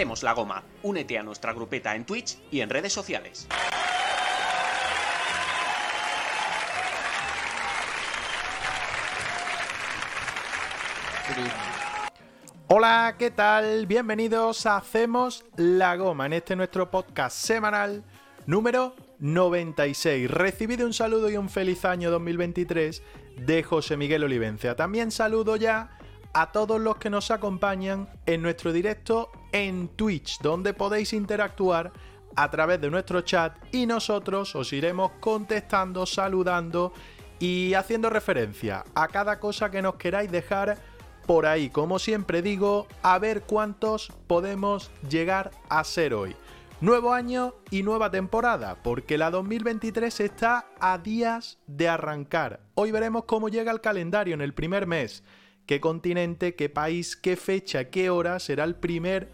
Hacemos la goma. Únete a nuestra grupeta en Twitch y en redes sociales. Hola, ¿qué tal? Bienvenidos a Hacemos la Goma en este nuestro podcast semanal número 96. Recibido un saludo y un feliz año 2023 de José Miguel Olivencia. También saludo ya a todos los que nos acompañan en nuestro directo en Twitch, donde podéis interactuar a través de nuestro chat y nosotros os iremos contestando, saludando y haciendo referencia a cada cosa que nos queráis dejar por ahí. Como siempre digo, a ver cuántos podemos llegar a ser hoy. Nuevo año y nueva temporada, porque la 2023 está a días de arrancar. Hoy veremos cómo llega el calendario en el primer mes qué continente, qué país, qué fecha, qué hora será el primer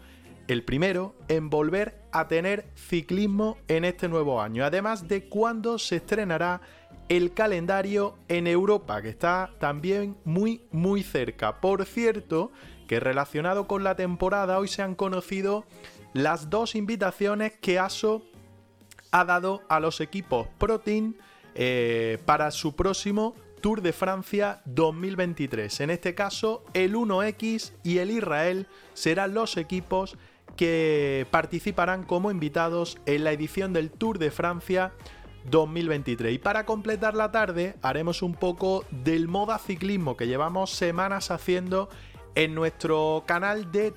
el primero en volver a tener ciclismo en este nuevo año, además de cuándo se estrenará el calendario en Europa, que está también muy muy cerca. Por cierto, que relacionado con la temporada hoy se han conocido las dos invitaciones que ASO ha dado a los equipos Pro Team eh, para su próximo Tour de Francia 2023. En este caso, el 1X y el Israel serán los equipos que participarán como invitados en la edición del Tour de Francia 2023. Y para completar la tarde haremos un poco del moda ciclismo que llevamos semanas haciendo en nuestro canal de,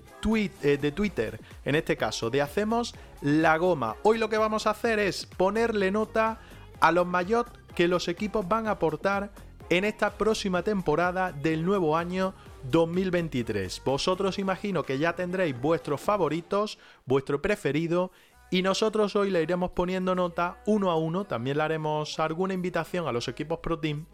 eh, de Twitter, en este caso, de Hacemos la Goma. Hoy lo que vamos a hacer es ponerle nota a los mayots que los equipos van a aportar en esta próxima temporada del nuevo año 2023. Vosotros imagino que ya tendréis vuestros favoritos, vuestro preferido y nosotros hoy le iremos poniendo nota uno a uno, también le haremos alguna invitación a los equipos Pro Team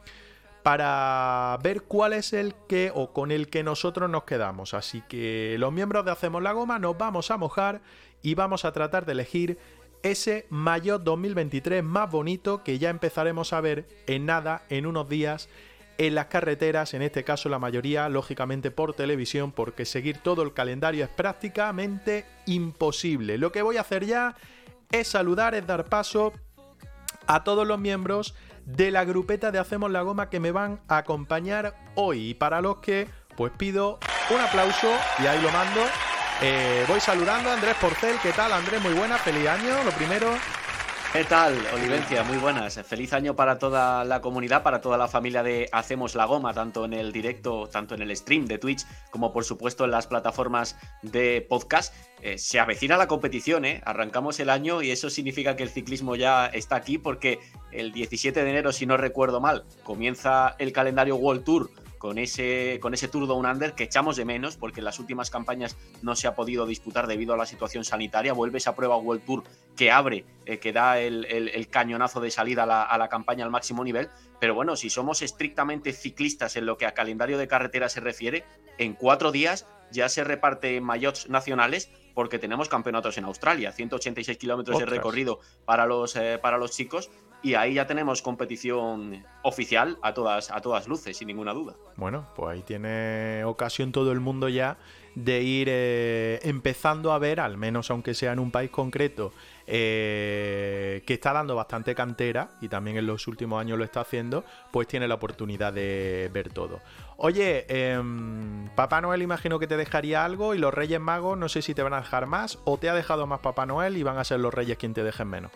para ver cuál es el que o con el que nosotros nos quedamos. Así que los miembros de Hacemos la Goma nos vamos a mojar y vamos a tratar de elegir ese mayo 2023 más bonito que ya empezaremos a ver en nada, en unos días, en las carreteras, en este caso la mayoría, lógicamente por televisión, porque seguir todo el calendario es prácticamente imposible. Lo que voy a hacer ya es saludar, es dar paso a todos los miembros de la grupeta de Hacemos la Goma que me van a acompañar hoy. Y para los que, pues pido un aplauso y ahí lo mando eh, voy saludando a Andrés Porcel. ¿Qué tal, Andrés? Muy buena. Feliz año, lo primero. ¿Qué tal, Olivencia? Muy buenas. Feliz año para toda la comunidad, para toda la familia de Hacemos la Goma, tanto en el directo, tanto en el stream de Twitch, como por supuesto en las plataformas de podcast. Eh, se avecina la competición, ¿eh? Arrancamos el año y eso significa que el ciclismo ya está aquí porque el 17 de enero, si no recuerdo mal, comienza el calendario World Tour con ese, con ese Tour Down Under que echamos de menos porque en las últimas campañas no se ha podido disputar debido a la situación sanitaria. Vuelve esa prueba World Tour que abre, eh, que da el, cañonazo de salida a la, campaña al máximo nivel. Pero bueno, si somos estrictamente ciclistas en lo que a calendario de carretera se refiere, en cuatro días ya se reparte maillots nacionales porque tenemos campeonatos en Australia, 186 kilómetros de recorrido para los, eh, para los chicos y ahí ya tenemos competición oficial a todas, a todas luces, sin ninguna duda. Bueno, pues ahí tiene ocasión todo el mundo ya de ir eh, empezando a ver, al menos aunque sea en un país concreto, eh, que está dando bastante cantera y también en los últimos años lo está haciendo, pues tiene la oportunidad de ver todo. Oye, em, Papá Noel imagino que te dejaría algo y los Reyes Magos no sé si te van a dejar más o te ha dejado más Papá Noel y van a ser los Reyes quien te dejen menos.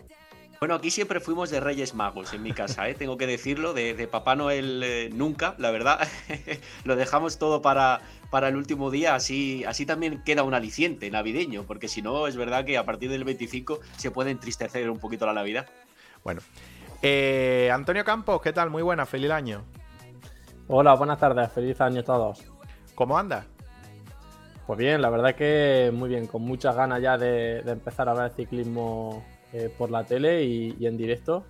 Bueno, aquí siempre fuimos de Reyes Magos en mi casa, ¿eh? tengo que decirlo, de, Papá Noel eh, nunca, la verdad. Lo dejamos todo para, para el último día, así, así también queda un aliciente navideño, porque si no, es verdad que a partir del 25 se puede entristecer un poquito la Navidad. Bueno, eh, Antonio Campos, ¿qué tal? Muy buena, feliz año. Hola, buenas tardes, feliz año a todos. ¿Cómo andas? Pues bien, la verdad que muy bien, con muchas ganas ya de, de empezar a ver ciclismo eh, por la tele y, en directo.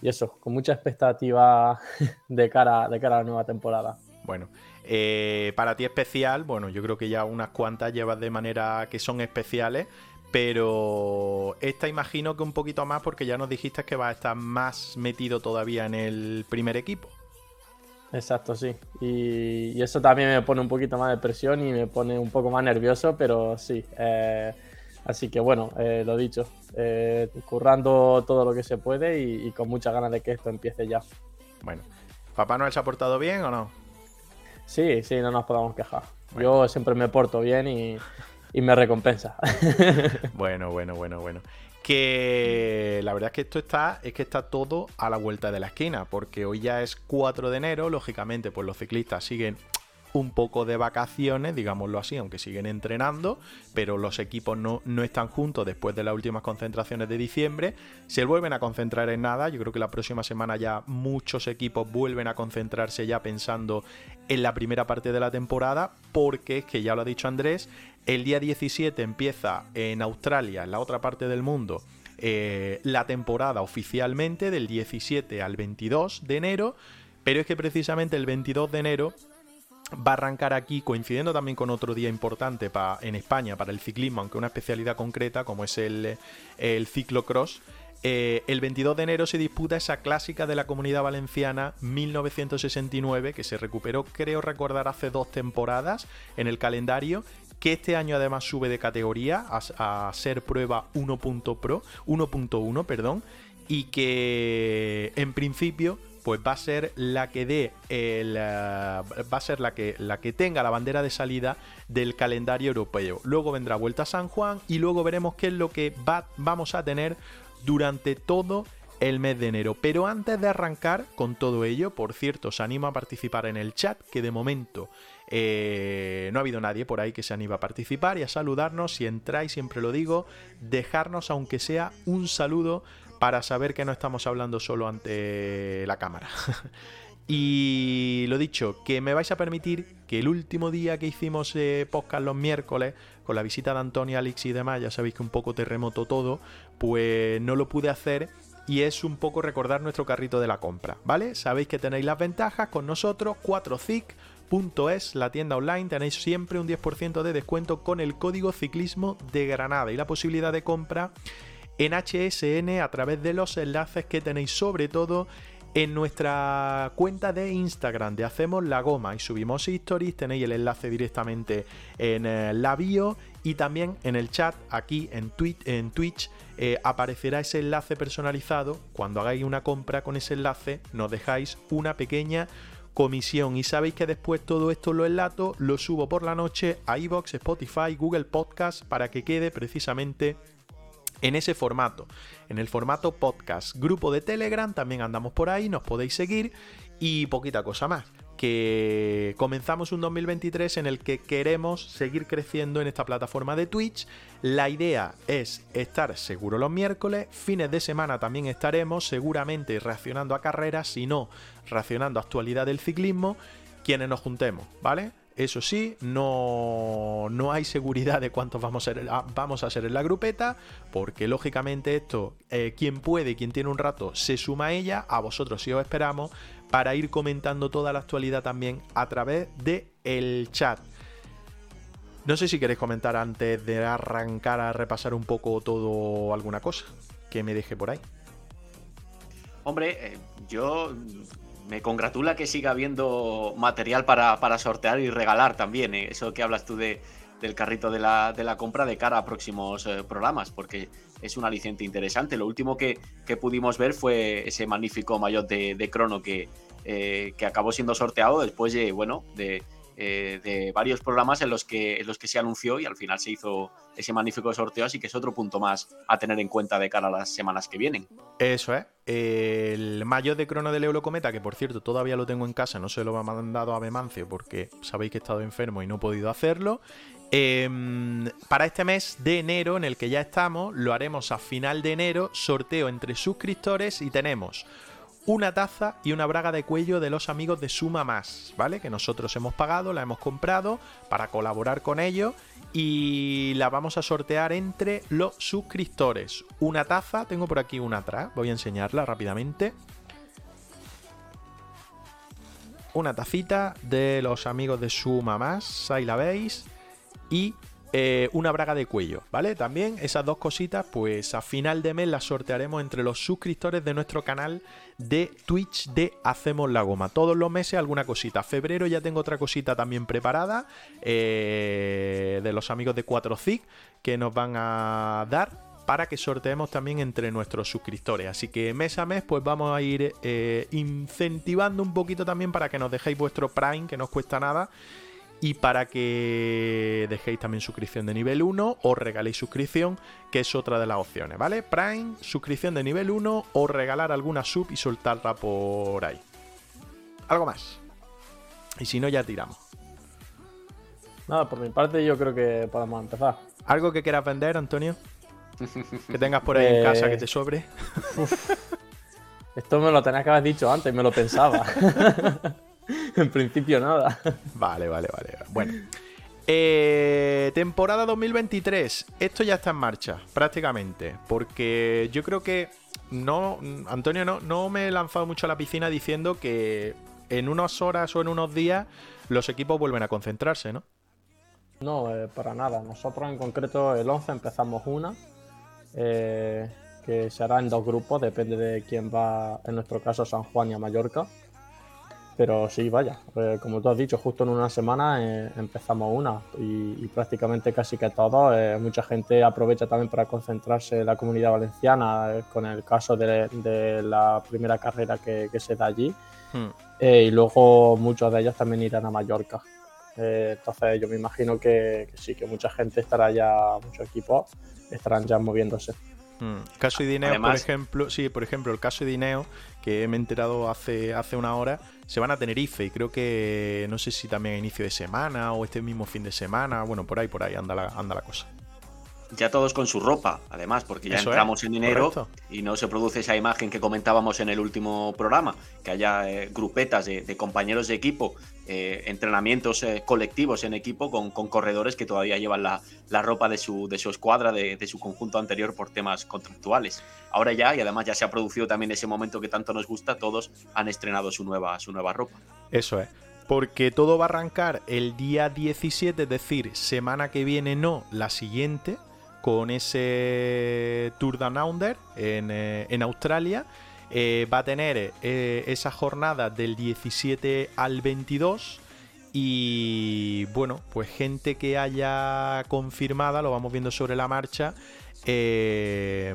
Y eso, con mucha expectativa de cara, de cara a la nueva temporada. Bueno, eh, para ti especial, bueno, yo creo que ya unas cuantas llevas de manera que son especiales, pero esta imagino que un poquito más porque ya nos dijiste que va a estar más metido todavía en el primer equipo. Exacto, sí. Y, eso también me pone un poquito más de presión y me pone un poco más nervioso, pero sí. Eh, Así que bueno, eh, lo dicho, eh, currando todo lo que se puede y, con muchas ganas de que esto empiece ya. Bueno, ¿Papá Noel se ha portado bien o no? Sí, sí, no nos podemos quejar. Yo siempre me porto bien y, me recompensa. bueno, bueno, bueno, bueno. Que la verdad es que esto está, es que está todo a la vuelta de la esquina, porque hoy ya es 4 de enero, lógicamente, pues los ciclistas siguen un poco de vacaciones, digámoslo así, aunque siguen entrenando, pero los equipos no, no, están juntos después de las últimas concentraciones de diciembre. Se vuelven a concentrar en nada. Yo creo que la próxima semana ya muchos equipos vuelven a concentrarse ya pensando en la primera parte de la temporada, porque es que ya lo ha dicho Andrés, el día 17 empieza en Australia, en la otra parte del mundo, eh, la temporada oficialmente del 17 al 22 de enero. Pero es que precisamente el 22 de enero va a arrancar aquí coincidiendo también con otro día importante en España para el ciclismo, aunque una especialidad concreta como es el, el ciclocross. Eh, el 22 de enero se disputa esa clásica de la comunidad valenciana 1969 que se recuperó creo recordar hace dos temporadas en el calendario que este año además sube de categoría a, a ser prueba 1.pro 1.1 perdón y que en principio pues va a ser la que dé el, eh, va a ser la que, la que tenga la bandera de salida del calendario europeo. Luego vendrá Vuelta a San Juan y luego veremos qué es lo que va, vamos a tener durante todo el mes de enero. Pero antes de arrancar con todo ello, por cierto, os animo a participar en el chat, que de momento eh, no ha habido nadie por ahí que se anime a participar y a saludarnos. Si entráis, siempre lo digo, dejarnos aunque sea un saludo para saber que no estamos hablando solo ante la cámara. y lo dicho, que me vais a permitir que el último día que hicimos eh, podcast los miércoles, con la visita de Antonio, Alex y demás, ya sabéis que un poco terremoto todo, pues no lo pude hacer y es un poco recordar nuestro carrito de la compra, ¿vale? Sabéis que tenéis las ventajas con nosotros, 4cic.es, la tienda online, tenéis siempre un 10% de descuento con el código ciclismo de Granada y la posibilidad de compra en HSN a través de los enlaces que tenéis sobre todo en nuestra cuenta de Instagram de Hacemos la Goma. Y subimos stories, tenéis el enlace directamente en eh, la bio y también en el chat. Aquí en, Twitch eh, aparecerá ese enlace personalizado. Cuando hagáis una compra con ese enlace nos dejáis una pequeña comisión. Y sabéis que después todo esto lo enlato, lo subo por la noche a iBox, Spotify, Google Podcast para que quede precisamente en ese formato, en el formato podcast, grupo de Telegram, también andamos por ahí, nos podéis seguir y poquita cosa más. Que comenzamos un 2023 en el que queremos seguir creciendo en esta plataforma de Twitch. La idea es estar seguro los miércoles, fines de semana también estaremos, seguramente reaccionando a carreras, si no, reaccionando a actualidad del ciclismo, quienes nos juntemos, ¿vale? Eso sí, no, no hay seguridad de cuántos vamos a, ser, ah, vamos a ser en la grupeta, porque lógicamente esto, eh, quien puede, quien tiene un rato, se suma a ella, a vosotros sí os esperamos, para ir comentando toda la actualidad también a través el chat. No sé si queréis comentar antes de arrancar a repasar un poco todo alguna cosa que me deje por ahí. Hombre, eh, yo me congratula que siga habiendo material para, sortear y regalar también. ¿eh? Eso que hablas tú de, del carrito de la, de la, compra de cara a próximos eh, programas, porque es un aliciente interesante. Lo último que, pudimos ver fue ese magnífico maillot de, de Crono que, eh, que acabó siendo sorteado después de, bueno, de eh, de varios programas en los, que, en los que se anunció y al final se hizo ese magnífico sorteo, así que es otro punto más a tener en cuenta de cara a las semanas que vienen. Eso es. El mayo de crono del Eurocometa, que por cierto todavía lo tengo en casa, no se lo ha mandado a Bemancio porque sabéis que he estado enfermo y no he podido hacerlo. Em, para este mes de enero, en el que ya estamos, lo haremos a final de enero, sorteo entre suscriptores y tenemos una taza y una braga de cuello de los amigos de Suma Más, ¿vale? Que nosotros hemos pagado, la hemos comprado para colaborar con ellos y la vamos a sortear entre los suscriptores. Una taza, tengo por aquí una atrás, voy a enseñarla rápidamente. Una tacita de los amigos de Suma Más, ahí la veis. Y eh, una braga de cuello, ¿vale? También esas dos cositas, pues a final de mes las sortearemos entre los suscriptores de nuestro canal de Twitch de Hacemos la Goma. Todos los meses alguna cosita. Febrero ya tengo otra cosita también preparada eh, de los amigos de 4CIG que nos van a dar para que sorteemos también entre nuestros suscriptores. Así que mes a mes pues vamos a ir eh, incentivando un poquito también para que nos dejéis vuestro Prime, que no os cuesta nada y para que dejéis también suscripción de nivel 1 o regaléis suscripción, que es otra de las opciones, ¿vale? Prime, suscripción de nivel 1 o regalar alguna sub y soltarla por ahí. Algo más. Y si no, ya tiramos. Nada, por mi parte yo creo que podemos empezar. ¿Algo que quieras vender, Antonio? que tengas por ahí en casa que te eh, sobre. Esto me lo tenías que haber dicho antes, me lo pensaba. en principio nada. Vale, vale, vale. Bueno. Eh, temporada 2023. Esto ya está en marcha, prácticamente. Porque yo creo que no. Antonio, no, no me he lanzado mucho a la piscina diciendo que en unas horas o en unos días los equipos vuelven a concentrarse, ¿no? No, eh, para nada. Nosotros en concreto el 11 empezamos una. Eh, que se hará en dos grupos, depende de quién va, en nuestro caso San Juan y a Mallorca. Pero sí, vaya, eh, como tú has dicho, justo en una semana eh, empezamos una y, prácticamente casi que todo, eh, mucha gente aprovecha también para concentrarse en la comunidad valenciana, con el caso de, la primera carrera que, se da allí. Hmm. y luego muchos de ellos también irán a Mallorca. entonces yo me imagino que, sí, que mucha gente estará ya, muchos equipos estarán ya moviéndose. Hmm. Caso Dineo, por ejemplo, sí, por ejemplo, el caso de Dineo, que me he enterado hace, hace una hora, se van a Tenerife y creo que no sé si también a inicio de semana o este mismo fin de semana, bueno, por ahí, por ahí anda la, anda la cosa. Ya todos con su ropa, además, porque ya entramos en enero y no se produce esa imagen que comentábamos en el último programa, que haya eh, grupetas de, compañeros de equipo, eh, entrenamientos eh, colectivos en equipo con, corredores que todavía llevan la, ropa de su, de su escuadra, de, su conjunto anterior por temas contractuales. Ahora ya, y además ya se ha producido también ese momento que tanto nos gusta, todos han estrenado su nueva, su nueva ropa. Eso es porque todo va a arrancar el día 17, es decir, semana que viene no, la siguiente, con ese Tour Down Under en, eh, en Australia. Eh, va a tener eh, esa jornada del 17 al 22 y bueno, pues gente que haya confirmada, lo vamos viendo sobre la marcha. el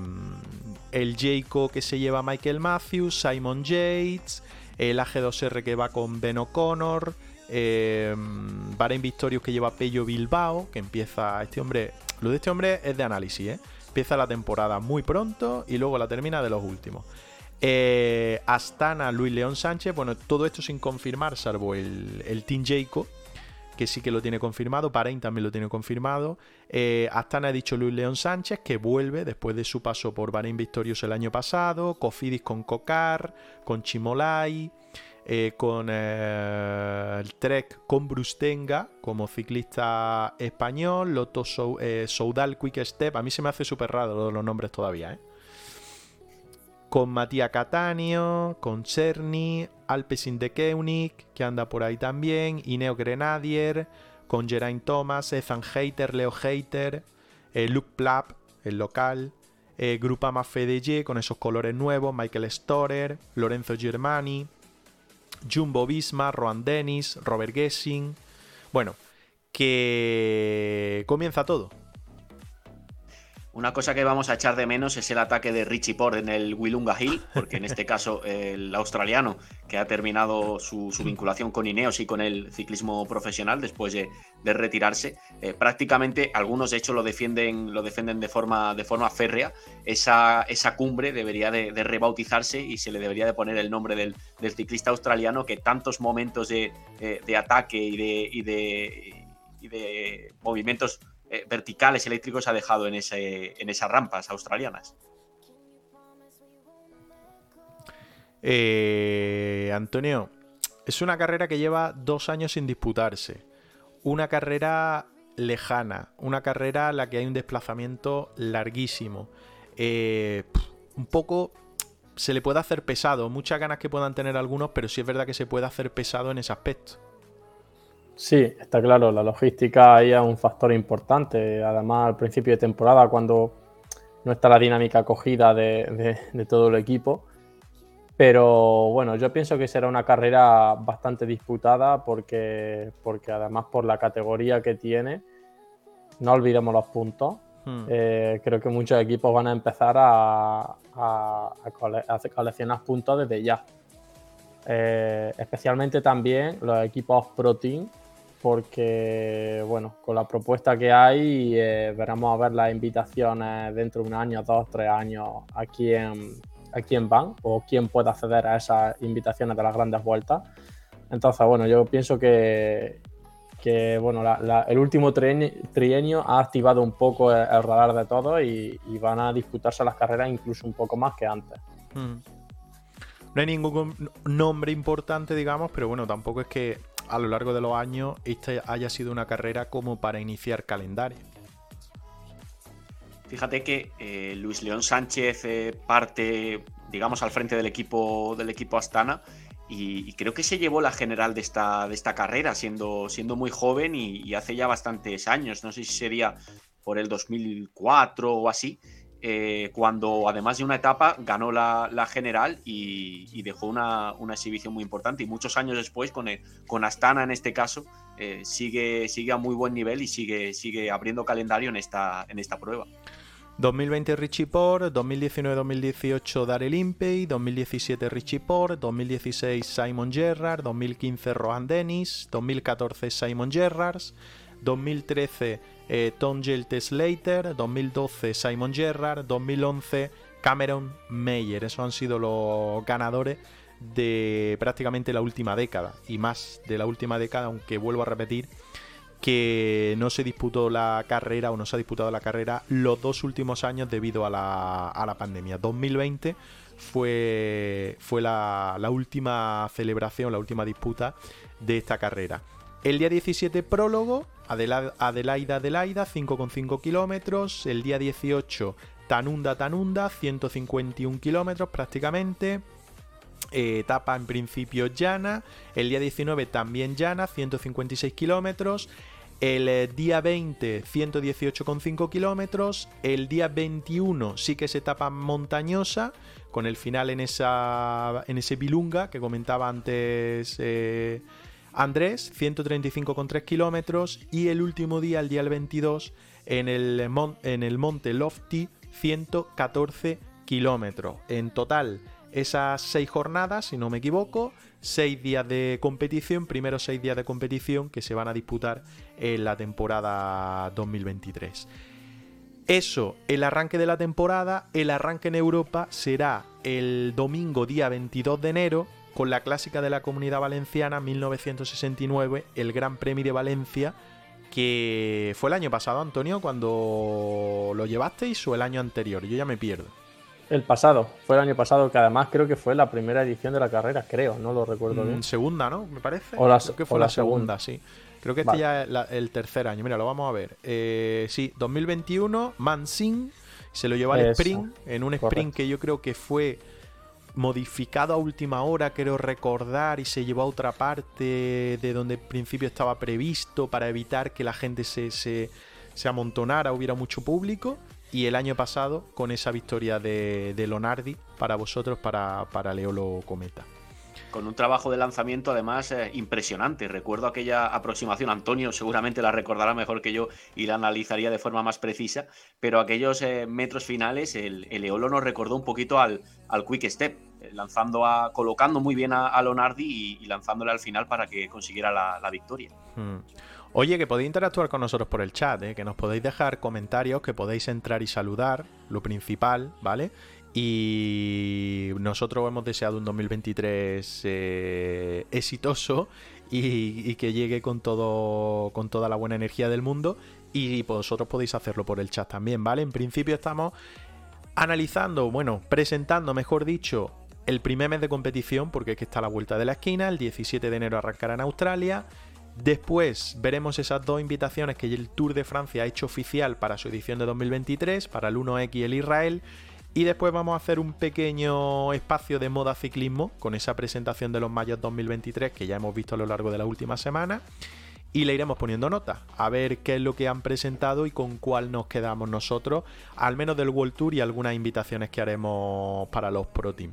Jayco que se lleva Michael Matthews, Simon Yates, el AG2R que va con Ben O'Connor, eh, Bahrain Victorious que lleva Pello Bilbao, que empieza este hombre lo de este hombre es de análisis, ¿eh? Empieza la temporada muy pronto y luego la termina de los últimos. Eh, Astana, Luis León Sánchez, bueno, todo esto sin confirmar, salvo el, Team Jayco, que sí que lo tiene confirmado, Parain también lo tiene confirmado. Eh, Astana ha dicho Luis León Sánchez, que vuelve después de su paso por Bahrain Victorious el año pasado, Cofidis con Cocar, con Chimolai. Eh, con eh, el Trek con Brustenga como ciclista español, Loto eh, Soudal Quick Step, a mí se me hace súper raro los nombres todavía, Con Matías Catanio, con Cherny, Alpecin de Keunig, que anda por ahí también, Ineo Grenadier, con Geraint Thomas, Ethan Hater, Leo Hater, Luke Plapp, el local, Grupama FDG con esos colores nuevos, Michael Storer, Lorenzo Germani, Jumbo Visma, Roan Dennis, Robert Gessing. Bueno, que comienza todo. Una cosa que vamos a echar de menos es el ataque de Richie Port en el Willunga Hill, porque en este caso el australiano que ha terminado su, vinculación con Ineos y con el ciclismo profesional después de, retirarse, eh, prácticamente algunos de hecho lo defienden, lo defienden de forma, de forma férrea. Esa, esa cumbre debería de, rebautizarse y se le debería de poner el nombre del, ciclista australiano que tantos momentos de, eh, ataque de, y de, y de movimientos eh, verticales eléctricos ha dejado en, ese, en esas rampas australianas. Eh, Antonio, es una carrera que lleva dos años sin disputarse. Una carrera lejana, una carrera en la que hay un desplazamiento larguísimo. Eh, un poco se le puede hacer pesado, muchas ganas que puedan tener algunos, pero sí es verdad que se puede hacer pesado en ese aspecto. Sí, está claro, la logística ahí es un factor importante. Además, al principio de temporada, cuando no está la dinámica acogida de, todo el equipo. Pero bueno, yo pienso que será una carrera bastante disputada porque, porque además por la categoría que tiene, no olvidemos los puntos. Hmm. Eh, creo que muchos equipos van a empezar a, a, coleccionar puntos desde ya. Eh, especialmente también los equipos Pro Team porque, bueno, con la propuesta que hay, eh, veremos a ver las invitaciones dentro de un año, dos, tres años, a quién, a quién van o quién puede acceder a esas invitaciones de las grandes vueltas. Entonces, bueno, yo pienso que, que bueno, el último trienio, ha activado un poco el, radar de todos y, van a disputarse las carreras incluso un poco más que antes. Hmm. No hay ningún nombre importante, digamos, pero bueno, tampoco es que a lo largo de los años esta haya sido una carrera como para iniciar calendario. Fíjate que eh, Luis León Sánchez parte, digamos, al frente del equipo del equipo Astana y, creo que se llevó la general de esta, de esta carrera, siendo, siendo muy joven y, hace ya bastantes años. No sé si sería por el 2004 o así. Eh, cuando además de una etapa ganó la, general y, dejó una, exhibición muy importante. Y muchos años después, con, con Astana en este caso, eh, sigue, sigue a muy buen nivel y sigue, sigue abriendo calendario en esta, en esta prueba. 2020 Richie Port, 2019-2018 Darrell Impey, 2017 Richie Port, 2016 Simon Gerrard, 2015 Rohan Dennis, 2014 Simon Gerrard, 2013 eh, Tom Jelte Slater, 2012 Simon Gerrard, 2011 Cameron Meyer. Esos han sido los ganadores de prácticamente la última década y más de la última década, aunque vuelvo a repetir que no se disputó la carrera o no se ha disputado la carrera los dos últimos años debido a la, pandemia. 2020 fue, fue la última celebración, la última disputa de esta carrera. El día 17 prólogo, Adelaida Adelaida, 5,5 kilómetros. El día 18 Tanunda Tanunda, 151 kilómetros prácticamente. Eh, etapa en principio llana. El día 19 también llana, 156 kilómetros. El eh, día 20, 118,5 kilómetros. El día 21 sí que es etapa montañosa, con el final en, esa, en ese Bilunga que comentaba antes eh, Andrés, 135,3 kilómetros. Y el último día, el día 22, en el, monte Lofty, 114 kilómetros. En total, esas seis jornadas, si no me equivoco, seis días de competición, primeros seis días de competición que se van a disputar en la temporada 2023. Eso, el arranque de la temporada, el arranque en Europa será el domingo día 22 de enero, con la clásica de la Comunidad Valenciana 1969, el Gran Premio de Valencia, que fue el año pasado, Antonio, cuando lo llevasteis o el año anterior, yo ya me pierdo. El pasado, fue el año pasado, que además creo que fue la primera edición de la carrera, creo, no lo recuerdo mm, bien. Segunda, ¿no? Me parece. O la, creo que fue la, segunda, sí. Creo que este ya es el tercer año. Mira, lo vamos a ver. Eh, sí, 2021, Mansin se lo llevó al sprint, en un sprint que yo creo que fue modificado a última hora, quiero recordar, y se llevó a otra parte de donde en principio estaba previsto para evitar que la gente se, se, amontonara, hubiera mucho público. Y el año pasado, con esa victoria de, de Lonardi, para vosotros, para, para Leolo Cometa. Con un trabajo de lanzamiento además eh, impresionante. Recuerdo aquella aproximación, Antonio seguramente la recordará mejor que yo y la analizaría de forma más precisa, pero aquellos eh, metros finales, el, Eolo nos recordó un poquito al, Quick Step, eh, lanzando a, colocando muy bien a, Lonardi y, lanzándole al final para que consiguiera la, victoria. Hmm. Oye, que podéis interactuar con nosotros por el chat, que nos podéis dejar comentarios, que podéis entrar y saludar, lo principal, ¿vale? Y nosotros hemos deseado un 2023 eh, exitoso y, que llegue con todo con toda la buena energía del mundo. Y vosotros podéis hacerlo por el chat también, ¿vale? En principio estamos analizando, bueno, presentando, mejor dicho, el primer mes de competición, porque es que está a la vuelta de la esquina. El 17 de enero arrancará en Australia. Después veremos esas dos invitaciones que el Tour de Francia ha hecho oficial para su edición de 2023, para el 1X y el Israel. Y después vamos a hacer un pequeño espacio de moda ciclismo con esa presentación de los mayos 2023 que ya hemos visto a lo largo de la última semana. Y le iremos poniendo nota, a ver qué es lo que han presentado y con cuál nos quedamos nosotros, al menos del World Tour y algunas invitaciones que haremos para los Pro Team.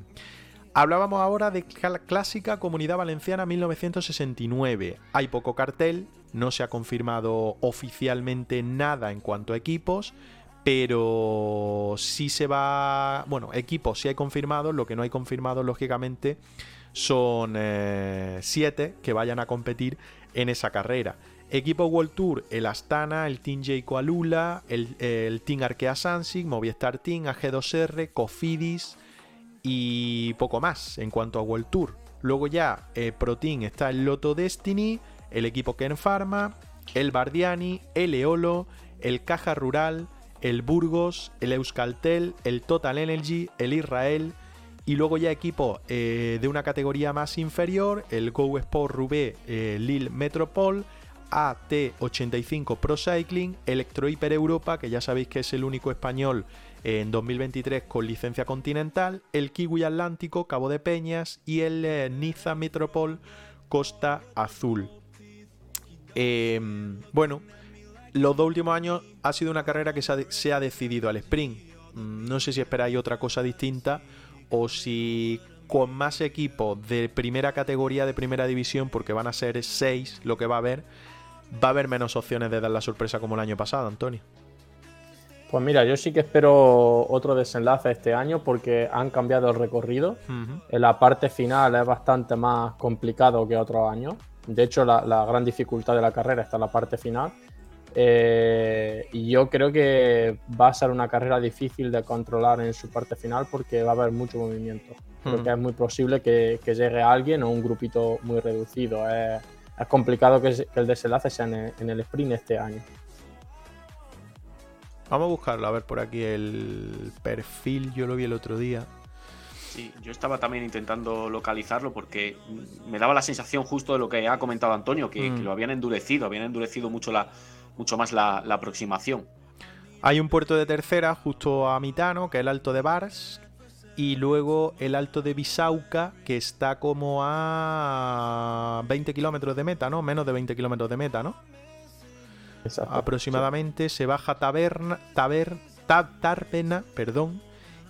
Hablábamos ahora de clásica Comunidad Valenciana 1969. Hay poco cartel, no se ha confirmado oficialmente nada en cuanto a equipos, pero sí se va, bueno, equipos sí hay confirmados, lo que no hay confirmado lógicamente son eh, siete que vayan a competir en esa carrera. Equipo World Tour, el Astana, el Team J Coalula, el, el Team Arkea Sansig, Movistar Team, AG2R, Cofidis y poco más en cuanto a World Tour. Luego ya eh, está el Loto Destiny, el equipo Ken Pharma, el Bardiani, el Eolo, el Caja Rural, el Burgos, el Euskaltel, el Total Energy, el Israel y luego ya equipo eh, de una categoría más inferior, el Go Sport Rubé eh, Lille Metropol, AT85 Pro Cycling, Electro Hyper Europa, que ya sabéis que es el único español en 2023 con licencia continental, el Kiwi Atlántico Cabo de Peñas y el eh, Niza Metropol Costa Azul. Em, bueno, los dos últimos años ha sido una carrera que se ha, decidido al sprint. Mm, no sé si esperáis otra cosa distinta o si con más equipos de primera categoría, de primera división, porque van a ser seis lo que va a haber, va a haber menos opciones de dar la sorpresa como el año pasado, Antonio. Pues mira, yo sí que espero otro desenlace este año porque han cambiado el recorrido. En la parte final es bastante más complicado que otros años. De hecho, la, la, gran dificultad de la carrera está en la parte final. Eh, y yo creo que va a ser una carrera difícil de controlar en su parte final porque va a haber mucho movimiento. Creo hmm. que es muy posible que, llegue alguien o un grupito muy reducido. Es, complicado que, el desenlace sea en el, sprint este año. Vamos a buscarlo, a ver por aquí el perfil, yo lo vi el otro día. Sí, yo estaba también intentando localizarlo porque me daba la sensación justo de lo que ha comentado Antonio, que, que hmm. lo habían endurecido, habían endurecido mucho la, mucho más la, aproximación. Hay un puerto de tercera justo a Mitano, que es el Alto de Bars, y luego el Alto de Bisauca, que está como a 20 kilómetros de meta, ¿no? Menos de 20 kilómetros de meta, ¿no? Exacto, Aproximadamente se baja Taberna, Taber, Tarbena, perdón,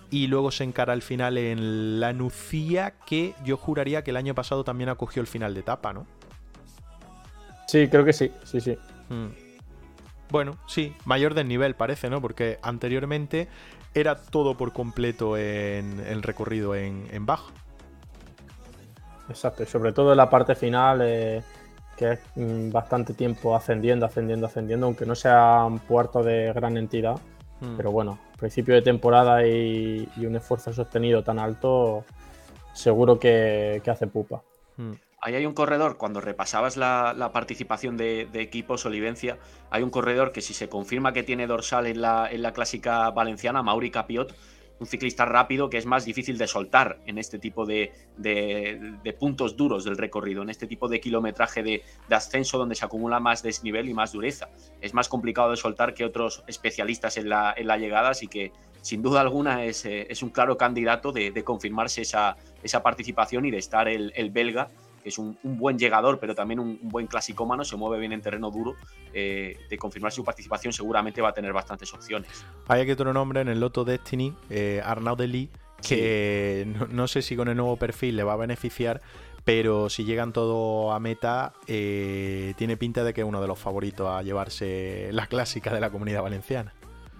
y luego se encara al final en la Nucía, que yo juraría que el año pasado también acogió el final de etapa, ¿no? Sí, creo que sí, sí, sí. Hmm. Bueno, sí, mayor del nivel parece, ¿no? Porque anteriormente era todo por completo en el recorrido en, en bajo. Exacto, y sobre todo en la parte final, eh, que es mm, bastante tiempo ascendiendo, ascendiendo, ascendiendo, aunque no sea un puerto de gran entidad. Hmm. Pero bueno, principio de temporada y, un esfuerzo sostenido tan alto, seguro que, hace pupa. Hmm. Ahí hay un corredor, cuando repasabas la, participación de, equipos Olivencia, hay un corredor que si se confirma que tiene dorsal en la, en la clásica valenciana, Mauri Capiot, un ciclista rápido que es más difícil de soltar en este tipo de, puntos duros del recorrido, en este tipo de kilometraje de, ascenso donde se acumula más desnivel y más dureza. Es más complicado de soltar que otros especialistas en la, en la llegada, así que sin duda alguna es, eh, es un claro candidato de, confirmarse esa, esa participación y de estar el, el belga que es un, buen llegador, pero también un, buen clasicómano, se mueve bien en terreno duro, eh, de confirmar su participación seguramente va a tener bastantes opciones. Hay aquí otro nombre en el Loto Destiny, eh, Arnaud Deli, que no, sé si con el nuevo perfil le va a beneficiar, pero si llegan todos a meta, eh, tiene pinta de que es uno de los favoritos a llevarse la clásica de la comunidad valenciana.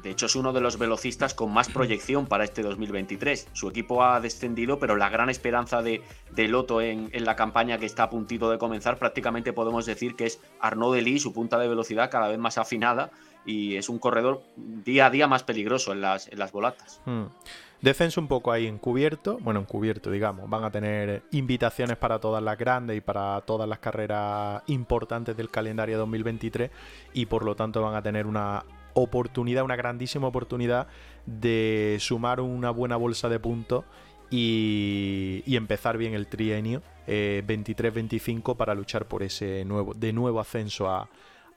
De hecho, es uno de los velocistas con más proyección para este 2023. Su equipo ha descendido, pero la gran esperanza de, Loto en, la campaña que está a puntito de comenzar, prácticamente podemos decir que es Arnaud Delis, su punta de velocidad cada vez más afinada, y es un corredor día a día más peligroso en las, en las volatas. Hmm. Descenso un poco ahí encubierto, bueno, encubierto, digamos. Van a tener invitaciones para todas las grandes y para todas las carreras importantes del calendario 2023 y por lo tanto van a tener una oportunidad, una grandísima oportunidad de sumar una buena bolsa de puntos y, empezar bien el trienio 23-25 eh, para luchar por ese nuevo, de nuevo ascenso a,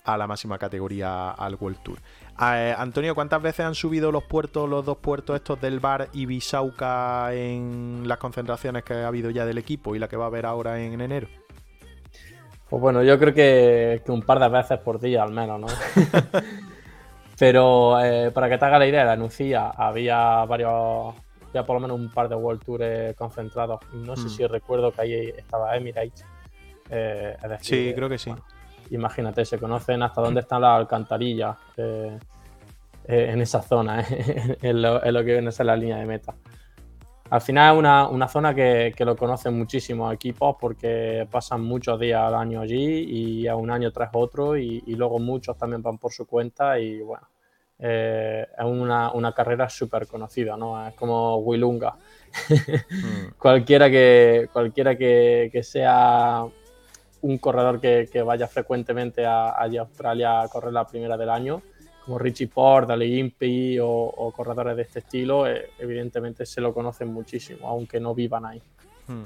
a la máxima categoría al World Tour. Eh, Antonio, ¿cuántas veces han subido los puertos, los dos puertos estos del Bar y Bisauca en las concentraciones que ha habido ya del equipo y la que va a haber ahora en enero? Pues bueno, yo creo que, un par de veces por día al menos, ¿no? Pero eh, para que te haga la idea, la Nucía había varios, ya por lo menos un par de World Tours concentrados. No sé hmm. si recuerdo que ahí estaba Emirates. Eh, sí, creo que sí imagínate, se conocen hasta dónde están las alcantarillas eh, eh, en esa zona, eh, en, lo, que viene a ser la línea de meta. Al final es una, zona que, lo conocen muchísimos equipos porque pasan muchos días al año allí y a un año tras otro y, luego muchos también van por su cuenta y bueno, es una, carrera súper conocida, ¿no? Es como Wilunga. Mm. cualquiera que, cualquiera que, que sea un corredor que, vaya frecuentemente a, a, Australia a correr la primera del año, como Richie Port, Dali Impey o, corredores de este estilo, eh, evidentemente se lo conocen muchísimo, aunque no vivan ahí. Hmm.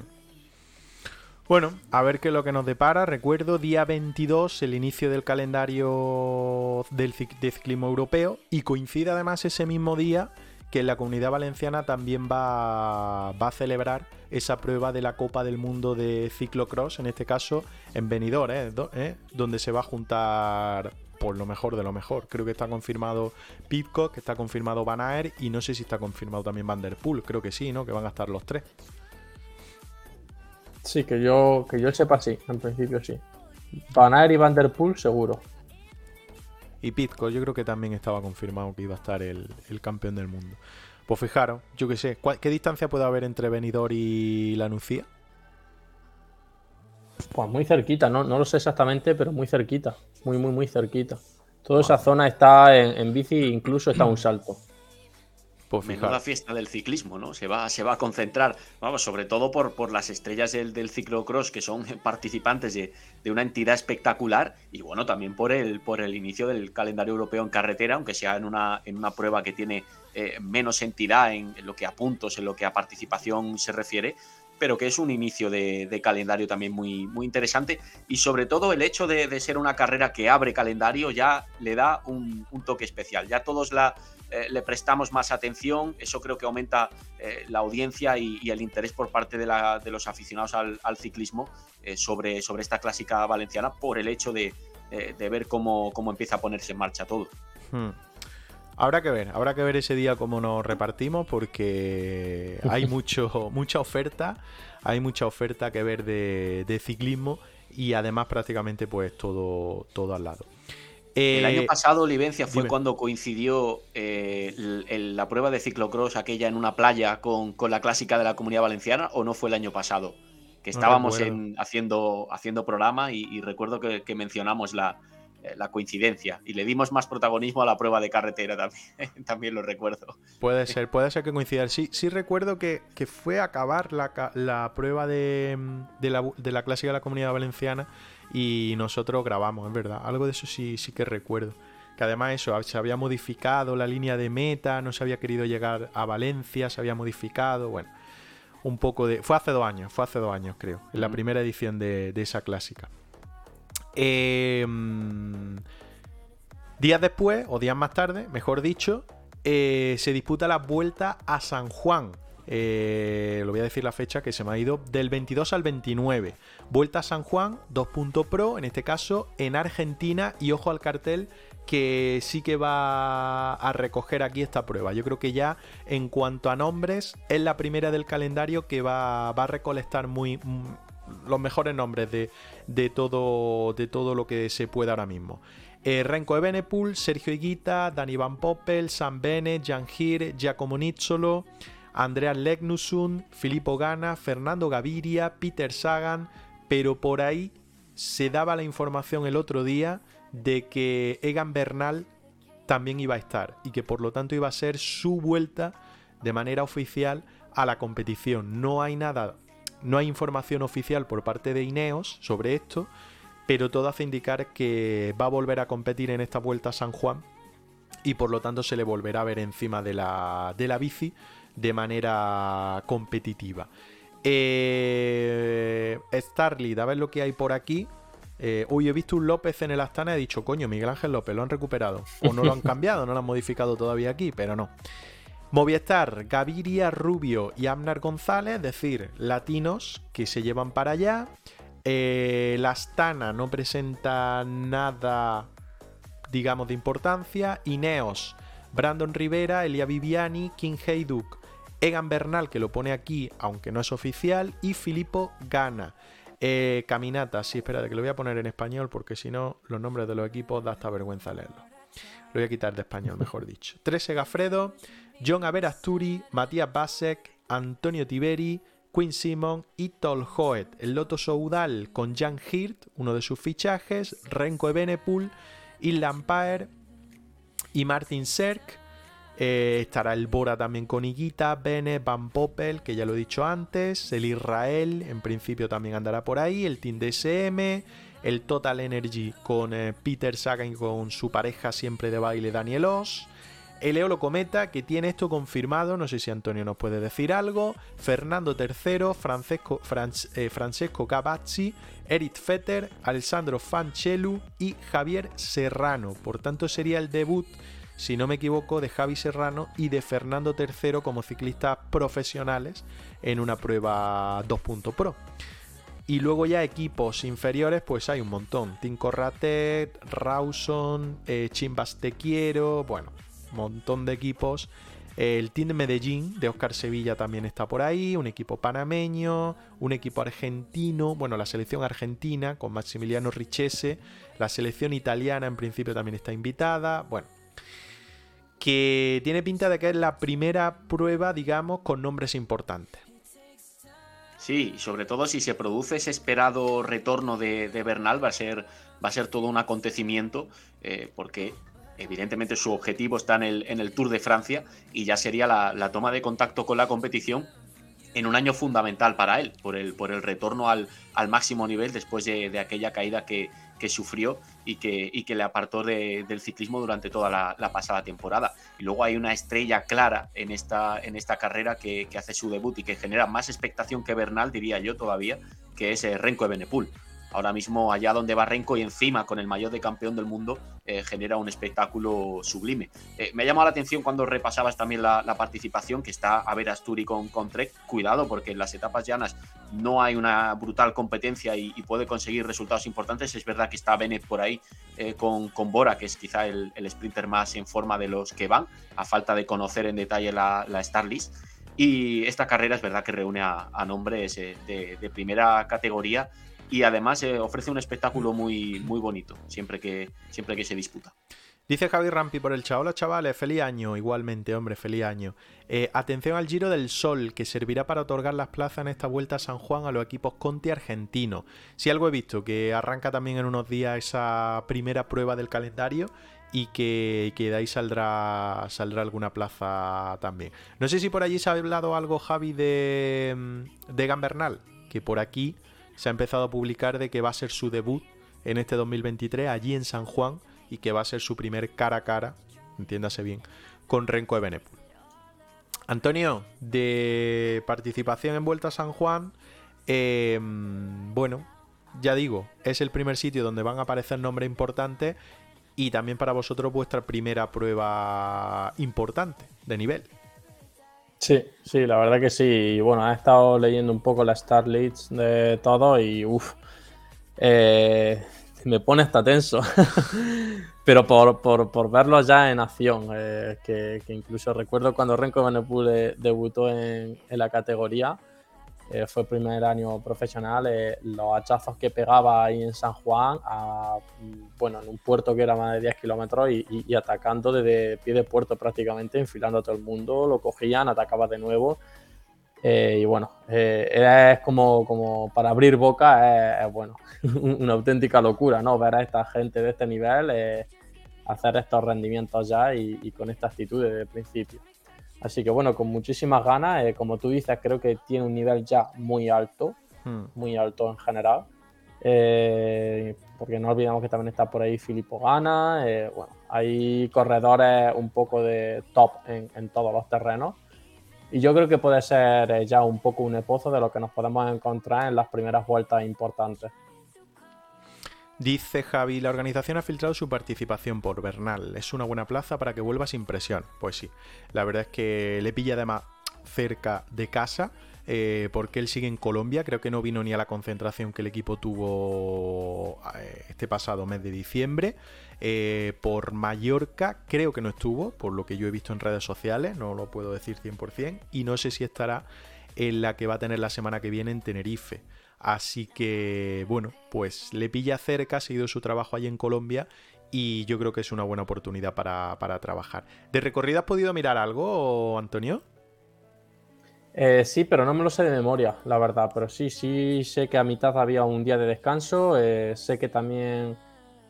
Bueno, a ver qué es lo que nos depara. Recuerdo, día 22, el inicio del calendario del ciclismo europeo y coincide además ese mismo día que la comunidad valenciana también va, va a celebrar esa prueba de la Copa del Mundo de ciclocross, en este caso en Benidorm, ¿eh? ¿Eh? donde se va a juntar por lo mejor de lo mejor. Creo que está confirmado Pitcock, que está confirmado Van Aert y no sé si está confirmado también Van Der Poel. Creo que sí, ¿no? Que van a estar los tres. Sí, que yo, que yo sepa sí, en principio sí. Van Aert y Van Der Poel seguro. Y Pitcock, yo creo que también estaba confirmado que iba a estar el, campeón del mundo. Pues fijaros, yo qué sé, ¿qué distancia puede haber entre Benidorm y la Nucía? Pues muy cerquita, no, no lo sé exactamente, pero muy cerquita. Muy, muy, muy cerquita. Toda esa zona está en, en bici, incluso está un salto. Pues la fiesta del ciclismo, ¿no? Se va, se va a concentrar, vamos, sobre todo por, por las estrellas del, del ciclocross, que son participantes de, una entidad espectacular, y bueno, también por el, por el inicio del calendario europeo en carretera, aunque sea en una, en una prueba que tiene eh, menos entidad en, lo que a puntos, en lo que a participación se refiere, pero que es un inicio de, calendario también muy, muy interesante, y sobre todo el hecho de, ser una carrera que abre calendario ya le da un, un toque especial. Ya todos la eh, le prestamos más atención, eso creo que aumenta eh, la audiencia y, el interés por parte de, los aficionados al, ciclismo eh, sobre, sobre, esta clásica valenciana por el hecho de, ver cómo, empieza a ponerse en marcha todo. Hmm. Habrá que ver, habrá que ver ese día cómo nos repartimos porque hay mucho, mucha oferta, hay mucha oferta que ver de, de ciclismo y además prácticamente pues todo, todo al lado. El año eh, pasado, Olivencia, fue cuando coincidió eh, la prueba de ciclocross aquella en una playa con, la clásica de la comunidad valenciana, o no fue el año pasado? Que estábamos haciendo, haciendo programa y, recuerdo que, mencionamos eh, la, coincidencia y le dimos más protagonismo a la prueba de carretera también, también lo recuerdo. Puede ser, puede ser que coincida. Sí, sí recuerdo que, fue acabar la, prueba de, la, de la clásica de la comunidad valenciana y nosotros grabamos, es verdad. Algo de eso sí, sí que recuerdo. Que además eso, se había modificado la línea de meta, no se había querido llegar a Valencia, se había modificado, bueno, un poco de... Fue hace dos años, fue hace dos años creo, en la primera edición de, esa clásica. Em, días después, o días más tarde, mejor dicho, eh, se disputa la vuelta a San Juan, Eh, lo voy a decir la fecha que se me ha ido del 22 al 29. Vuelta a San Juan, 2.pro, en este caso en Argentina y ojo al cartel que sí que va a recoger aquí esta prueba. Yo creo que ya en cuanto a nombres es la primera del calendario que va, a recolectar muy, mm, los mejores nombres de, todo, de todo lo que se puede ahora mismo. Eh, Renko Ebenepul, Sergio Higuita, Dani Van Poppel, Sam Bene, Jan Gir, Giacomo Nizzolo, Andrea Legnusun, Filippo Gana, Fernando Gaviria, Peter Sagan, pero por ahí se daba la información el otro día de que Egan Bernal también iba a estar y que por lo tanto iba a ser su vuelta de manera oficial a la competición. No hay nada, no hay información oficial por parte de Ineos sobre esto, pero todo hace indicar que va a volver a competir en esta vuelta a San Juan y por lo tanto se le volverá a ver encima de la, de la bici de manera competitiva. Eh, Starly, a ver lo que hay por aquí. Eh, hoy he visto un López en el Astana y he dicho, coño, Miguel Ángel López, lo han recuperado. O no lo han cambiado, no lo han modificado todavía aquí, pero no. Movistar, Gaviria, Rubio y Amnar González, es decir, latinos que se llevan para allá. Eh, la Astana no presenta nada, digamos, de importancia. Ineos, Brandon Rivera, Elia Viviani, King Heyduk, Egan Bernal, que lo pone aquí, aunque no es oficial, y Filippo Gana. Eh, caminata, sí, espérate, que lo voy a poner en español porque si no, los nombres de los equipos da hasta vergüenza leerlo. Lo voy a quitar de español, mejor dicho. Trece Gafredo, John Averasturi, Matías Basek, Antonio Tiberi, Quinn Simon y Tol Hoet. El Loto Soudal con Jan Hirt, uno de sus fichajes, Renko Ebenepul, Ilan Paer y Martin Serk. Eh, estará el Bora también con Higuita, Bene, Van Poppel, que ya lo he dicho antes. El Israel, en principio también andará por ahí. El Team DSM. El Total Energy con eh, Peter Sagan y con su pareja siempre de baile, Daniel Oss. El Eolo Cometa, que tiene esto confirmado, no sé si Antonio nos puede decir algo. Fernando III, Francesco, eh, Francesco Cavazzi, Eric Fetter, Alessandro Fanchelu y Javier Serrano. Por tanto, sería el debut si no me equivoco, de Javi Serrano y de Fernando III como ciclistas profesionales en una prueba 2.pro. Y luego ya equipos inferiores, pues hay un montón. Team Corratet, Rawson, eh, Chimbas Te Quiero, bueno, montón de equipos. El Team de Medellín de Oscar Sevilla también está por ahí, un equipo panameño, un equipo argentino, bueno, la selección argentina con Maximiliano Richese, la selección italiana en principio también está invitada, bueno, que tiene pinta de que es la primera prueba, digamos, con nombres importantes. Sí, sobre todo si se produce ese esperado retorno de, Bernal, va a, ser, va a ser todo un acontecimiento, eh, porque evidentemente su objetivo está en el, en el Tour de Francia y ya sería la, toma de contacto con la competición en un año fundamental para él, por el, por el retorno al, al máximo nivel después de, de aquella caída que, que sufrió y que, y que le apartó del ciclismo durante toda la, pasada temporada. Y luego hay una estrella clara en esta, en esta carrera que, hace su debut y que genera más expectación que Bernal, diría yo todavía, que es eh, Renko Ebenepul ahora mismo allá donde va Renko y encima con el mayor de campeón del mundo eh, genera un espectáculo sublime. Eh, me ha llamado la atención cuando repasabas también la, participación que está a ver Asturi con, con, Trek. Cuidado porque en las etapas llanas no hay una brutal competencia y, puede conseguir resultados importantes. Es verdad que está Bennett por ahí eh, con, con, Bora, que es quizá el, sprinter más en forma de los que van, a falta de conocer en detalle la, la Starlist. Y esta carrera es verdad que reúne a, nombres de, de primera categoría y además eh, ofrece un espectáculo muy, muy bonito siempre que, siempre que se disputa. Dice Javi Rampi por el chat, hola chavales, feliz año, igualmente, hombre, feliz año. Eh, atención al Giro del Sol, que servirá para otorgar las plazas en esta vuelta a San Juan a los equipos Conti argentinos. Si algo he visto, que arranca también en unos días esa primera prueba del calendario y que, de ahí saldrá, saldrá alguna plaza también. No sé si por allí se ha hablado algo, Javi, de, de Gambernal, que por aquí se ha empezado a publicar de que va a ser su debut en este 2023 allí en San Juan y que va a ser su primer cara a cara, entiéndase bien, con Renko de Benepul. Antonio, de participación en Vuelta a San Juan, em, bueno, ya digo, es el primer sitio donde van a aparecer nombres importantes y también para vosotros vuestra primera prueba importante de nivel. Sí, sí, la verdad que sí. Y bueno, he estado leyendo un poco las Star Leads de todo y uff, eh, me pone hasta tenso. Pero por, por, verlo ya en acción, eh, que, incluso recuerdo cuando Renko Benepul debutó en, en la categoría, eh, fue primer año profesional, eh, los hachazos que pegaba ahí en San Juan, bueno, en un puerto que era más de 10 kilómetros y, atacando desde pie de puerto prácticamente, enfilando a todo el mundo, lo cogían, atacaba de nuevo. Eh, y bueno, es como, como para abrir boca, es, bueno, una auténtica locura, ¿no? Ver a esta gente de este nivel hacer estos rendimientos ya y, y con esta actitud desde el principio. Así que bueno, con muchísimas ganas. Eh, como tú dices, creo que tiene un nivel ya muy alto, hmm. muy alto en general. Eh, porque no olvidamos que también está por ahí Filippo Gana. Eh, bueno, hay corredores un poco de top en, todos los terrenos. Y yo creo que puede ser ya un poco un esposo de lo que nos podemos encontrar en las primeras vueltas importantes. Dice Javi, la organización ha filtrado su participación por Bernal. Es una buena plaza para que vuelva sin presión. Pues sí, la verdad es que le pilla además cerca de casa. Eh, porque él sigue en Colombia, creo que no vino ni a la concentración que el equipo tuvo eh, este pasado mes de diciembre. Eh, por Mallorca creo que no estuvo, por lo que yo he visto en redes sociales, no lo puedo decir 100%, y no sé si estará en la que va a tener la semana que viene en Tenerife. Así que, bueno, pues le pilla cerca, ha seguido su trabajo allí en Colombia y yo creo que es una buena oportunidad para, trabajar. ¿De recorrido has podido mirar algo, Antonio? Eh, sí, pero no me lo sé de memoria, la verdad. Pero sí, sí sé que a mitad había un día de descanso. Eh, sé que también.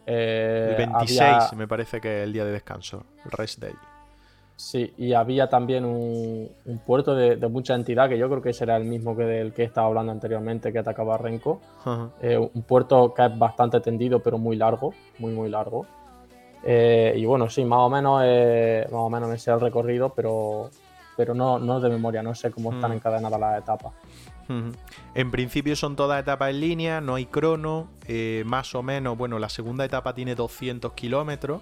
Eh, el 26 me parece que es el día de descanso, rest day. Sí, y había también un, puerto de, mucha entidad, que yo creo que será el mismo que del que estaba hablando anteriormente, que atacaba Renko. Eh, un puerto que es bastante tendido, pero muy largo, muy, muy largo. Eh, y bueno, sí, más o menos, eh, más o menos me sé el recorrido, pero, pero no, no de memoria, no sé cómo están mm. encadenadas las etapas. En principio son todas etapas en línea, no hay crono, más o menos, bueno, la segunda etapa tiene 200 kilómetros.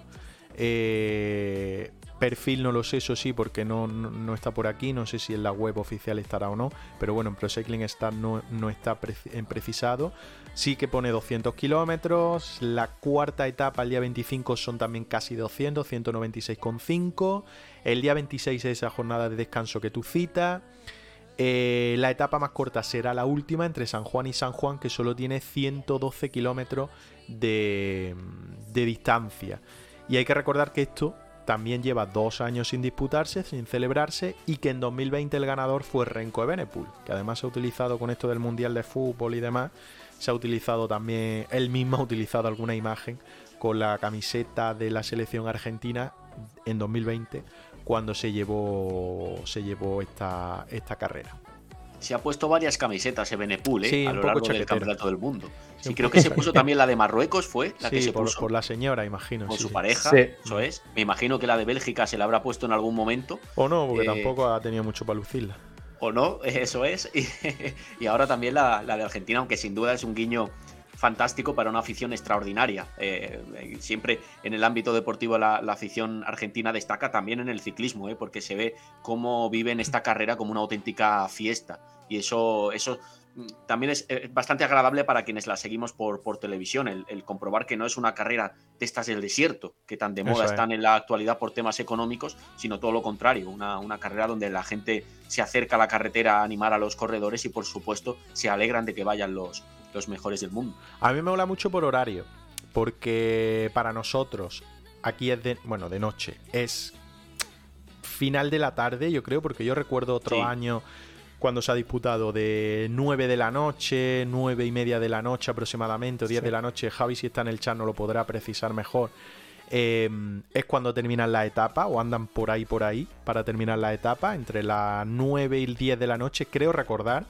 Eh, Perfil no lo sé, eso sí, porque no, está por aquí. No sé si en la web oficial estará o no. Pero bueno, en Pro Cycling Star no, no está en precisado. Sí que pone 200 kilómetros. La cuarta etapa, el día 25, son también casi 200, 196,5. El día 26 es esa jornada de descanso que tú citas. Eh, la etapa más corta será la última entre San Juan y San Juan, que solo tiene 112 kilómetros de, de distancia. Y hay que recordar que esto también lleva dos años sin disputarse, sin celebrarse, y que en 2020 el ganador fue Renko Evenepoel, que además se ha utilizado con esto del Mundial de Fútbol y demás, se ha utilizado también, él mismo ha utilizado alguna imagen con la camiseta de la selección argentina en 2020 cuando se llevó, se llevó esta, esta carrera se ha puesto varias camisetas Ebenepul ¿eh? a lo largo del campeonato del mundo. Sí, creo que se puso también la de Marruecos, fue la que se por, puso. por la señora, imagino. Con su pareja, eso es. Me imagino que la de Bélgica se la habrá puesto en algún momento. O no, porque eh, tampoco ha tenido mucho para lucirla. O no, eso es. Y, ahora también la, la de Argentina, aunque sin duda es un guiño fantástico para una afición extraordinaria. Eh, siempre en el ámbito deportivo la, afición argentina destaca también en el ciclismo, eh, porque se ve cómo viven esta carrera como una auténtica fiesta. Y eso, eso mm, también es bastante agradable para quienes la seguimos por, por televisión, el, comprobar que no es una carrera de estas del desierto, que tan de moda están en la actualidad por temas económicos, sino todo lo contrario, una, una, carrera donde la gente se acerca a la carretera a animar a los corredores y por supuesto se alegran de que vayan los, los mejores del mundo. A mí me mola mucho por horario, porque para nosotros aquí es de, bueno, de noche, es final de la tarde, yo creo, porque yo recuerdo otro año cuando se ha disputado de 9 de la noche, 9 y media de la noche aproximadamente, o 10 de la noche, Javi si está en el chat no lo podrá precisar mejor. Em, es cuando terminan la etapa o andan por ahí por ahí para terminar la etapa entre las 9 y el 10 de la noche creo recordar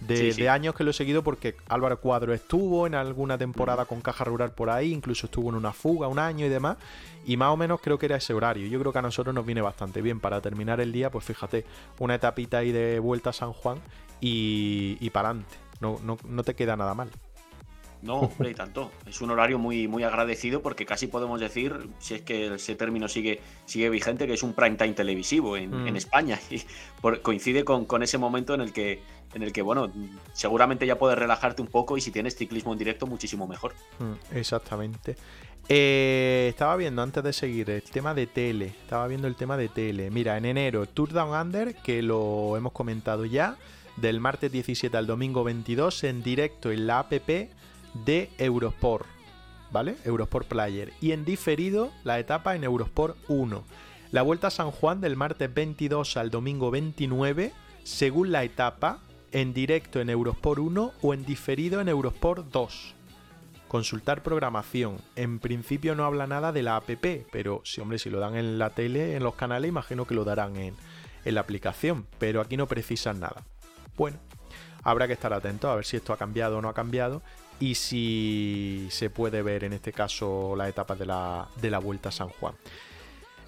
de, años que lo he seguido porque Álvaro Cuadro estuvo en alguna temporada con Caja Rural por ahí, incluso estuvo en una fuga un año y demás, y más o menos creo que era ese horario. Yo creo que a nosotros nos viene bastante bien para terminar el día, pues fíjate, una etapita ahí de vuelta a San Juan y, y para adelante. No, no, no te queda nada mal. No, hombre, y tanto. Es un horario muy, muy agradecido porque casi podemos decir, si es que ese término sigue, sigue vigente, que es un prime time televisivo en, Mm. en España. Y por- coincide con, con ese momento en el que, en el que, bueno, seguramente ya puedes relajarte un poco y si tienes ciclismo en directo, muchísimo mejor. Mm, Exactamente. Eh, estaba viendo antes de seguir el tema de tele. Estaba viendo el tema de tele. Mira, en enero, Tour Down Under, que lo hemos comentado ya, del martes 17 al domingo 22, en directo en la app de Eurosport. ¿Vale? Eurosport Player. Y en diferido, la etapa en Eurosport 1. La vuelta a San Juan del martes 22 al domingo 29, según la etapa, en directo en Eurosport 1 o en diferido en Eurosport 2. Consultar programación. En principio no habla nada de la app, pero si hombre, si lo dan en la tele, en los canales, imagino que lo darán en, en la aplicación. Pero aquí no precisan nada. Bueno, habrá que estar atento a ver si esto ha cambiado o no ha cambiado. Y si se puede ver en este caso las etapas de la, de la Vuelta a San Juan.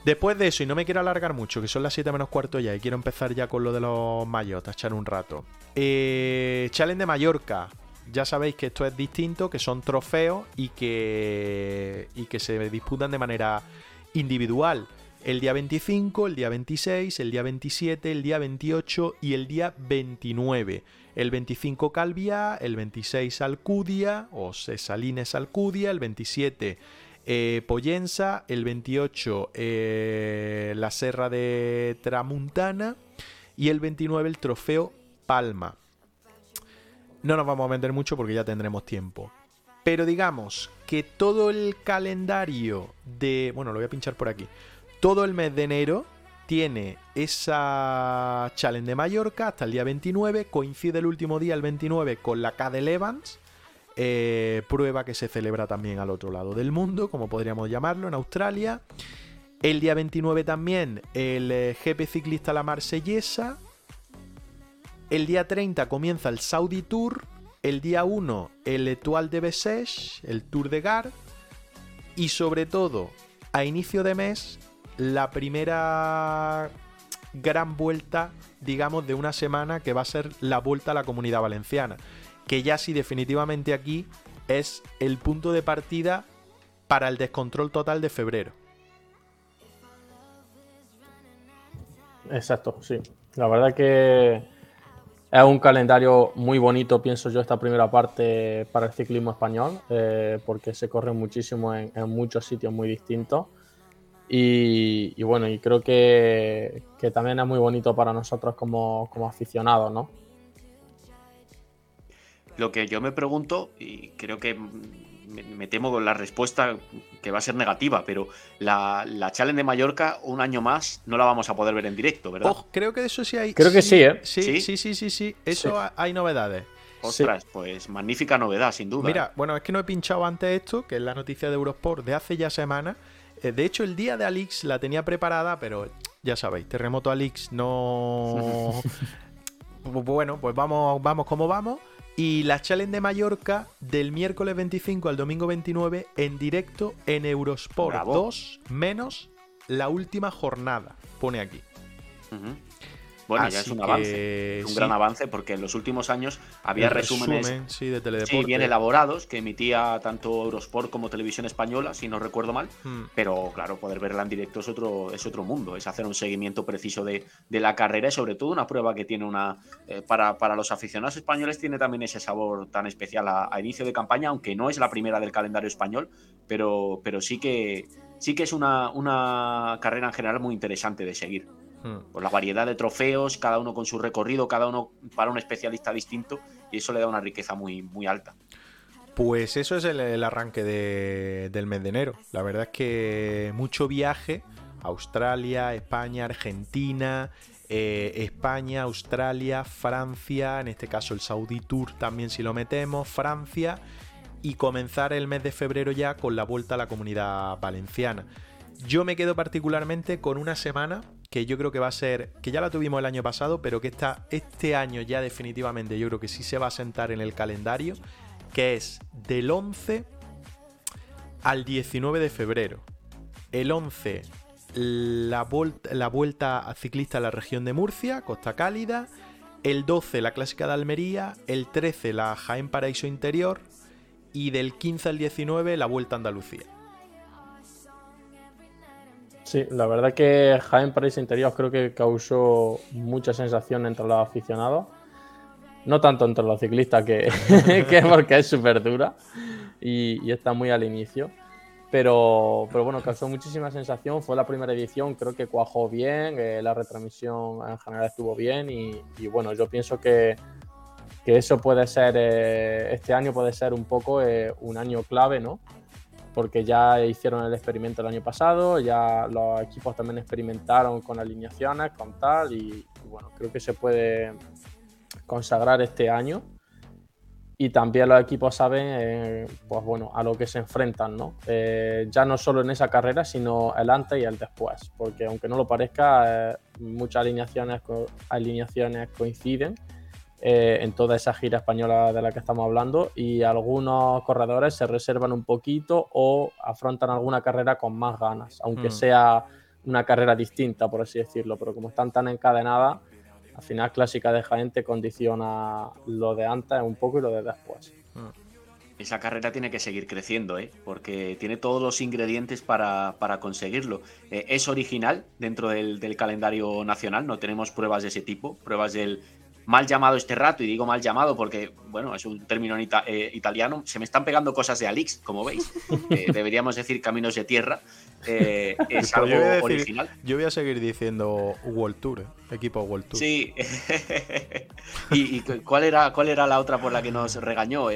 Después de eso, y no me quiero alargar mucho, que son las 7 menos cuarto ya, y quiero empezar ya con lo de los mayotas, echar un rato. Eh, Challenge de Mallorca. Ya sabéis que esto es distinto, que son trofeos y que, y que se disputan de manera individual. El día 25, el día 26, el día 27, el día 28 y el día 29. El 25 Calvia, el 26 Alcudia o Cesalines Alcudia, el 27 eh, Pollensa, el 28 eh, la Serra de Tramuntana y el 29 el Trofeo Palma. No nos vamos a meter mucho porque ya tendremos tiempo. Pero digamos que todo el calendario de... Bueno, lo voy a pinchar por aquí. Todo el mes de enero tiene esa Challenge de Mallorca hasta el día 29. Coincide el último día, el 29, con la Cadel Evans. eh, prueba que se celebra también al otro lado del mundo, como podríamos llamarlo, en Australia. El día 29 también el eh, GP Ciclista La Marsellesa. El día 30 comienza el Saudi Tour. El día 1 el Etoile de Bessèges, el Tour de Gard. Y sobre todo, a inicio de mes, la primera gran vuelta, digamos, de una semana que va a ser la vuelta a la comunidad valenciana. Que ya sí definitivamente aquí es el punto de partida para el descontrol total de febrero. Exacto, sí. La verdad que es un calendario muy bonito, pienso yo, esta primera parte para el ciclismo español, eh, porque se corre muchísimo en, en muchos sitios muy distintos. Y, y bueno, y creo que, que también es muy bonito para nosotros como, como aficionados, ¿no? Lo que yo me pregunto, y creo que me, me temo con la respuesta que va a ser negativa, pero la, la Challenge de Mallorca, un año más, no la vamos a poder ver en directo, ¿verdad? Creo que de eso sí hay. Creo que sí, ¿eh? Sí, ¿Sí? sí, sí, sí, sí. Eso Sí. hay novedades. Ostras, pues magnífica novedad, sin duda. Mira, bueno, es que no he pinchado antes esto, que es la noticia de Eurosport de hace ya semanas. Eh, De hecho, el día de Alix la tenía preparada, pero ya sabéis, terremoto Alix no. Bueno, pues vamos, vamos como vamos. Y la Challenge de Mallorca del miércoles 25 al domingo 29 en directo en Eurosport Bravo. 2 menos la última jornada. Pone aquí. Bueno, ya es un que avance. Es un sí. gran avance porque en los últimos años había El resúmenes resumen, sí, de teledeporte. sí, bien elaborados que emitía tanto Eurosport como Televisión Española, si no recuerdo mal. Hmm. Pero claro, poder verla en directo es otro, es otro mundo, es hacer un seguimiento preciso de, de la carrera y sobre todo una prueba que tiene una, eh, para, para los aficionados españoles tiene también ese sabor tan especial a, a inicio de campaña, aunque no es la primera del calendario español, pero, pero sí que sí que es una, una carrera en general muy interesante de seguir. Por la variedad de trofeos, cada uno con su recorrido, cada uno para un especialista distinto, y eso le da una riqueza muy, muy alta. Pues eso es el, el arranque de- del mes de enero. La verdad es que mucho viaje. Australia, España, Argentina, eh, España, Australia, Francia, en este caso el Saudi Tour también si lo metemos, Francia, y comenzar el mes de febrero ya con la vuelta a la comunidad valenciana. Yo me quedo particularmente con una semana que yo creo que va a ser, que ya la tuvimos el año pasado, pero que esta, este año ya definitivamente yo creo que sí se va a sentar en el calendario, que es del 11 al 19 de febrero. El 11, la, vuelt- la vuelta a ciclista a la región de Murcia, Costa Cálida. El 12, la clásica de Almería. El 13, la Jaén Paraíso Interior. y del 15 al 19 la Vuelta a Andalucía. Sí, la verdad que Jaén París Interior creo que causó mucha sensación entre los aficionados. No tanto entre los ciclistas, que, que porque es súper dura y, está muy al inicio. Pero, pero bueno, causó muchísima sensación. Fue la primera edición, creo que cuajó bien, eh, la retransmisión en general estuvo bien y, bueno, yo pienso que, que eso puede ser, eh, este año puede ser un poco eh, un año clave, ¿no? Porque ya hicieron el experimento el año pasado, ya los equipos también experimentaron con alineaciones, con tal, y, bueno, creo que se puede consagrar este año. Y también los equipos saben, eh, pues bueno, a lo que se enfrentan, ¿no? Eh, ya no solo en esa carrera, sino el antes y el después, porque aunque no lo parezca, eh, muchas alineaciones, alineaciones coinciden eh, en toda esa gira española de la que estamos hablando y algunos corredores se reservan un poquito o afrontan alguna carrera con más ganas, aunque mm. sea una carrera distinta, por así decirlo, pero como están tan encadenadas, al final clásica de Jaén te condiciona lo de antes un poco y lo de después. Mm. Esa carrera tiene que seguir creciendo, ¿eh? porque tiene todos los ingredientes para, conseguirlo. Eh, es original dentro del, del, calendario nacional, no tenemos pruebas de ese tipo, pruebas del, mal llamado este rato, y digo mal llamado porque, bueno, es un término eh, italiano, se me están pegando cosas de Alix, como veis. Eh, deberíamos decir caminos de tierra. Eh, es algo original. Yo voy a seguir diciendo World Tour, equipo World Tour. Sí. ¿Y, cuál, era, cuál era la otra por la que nos regañó?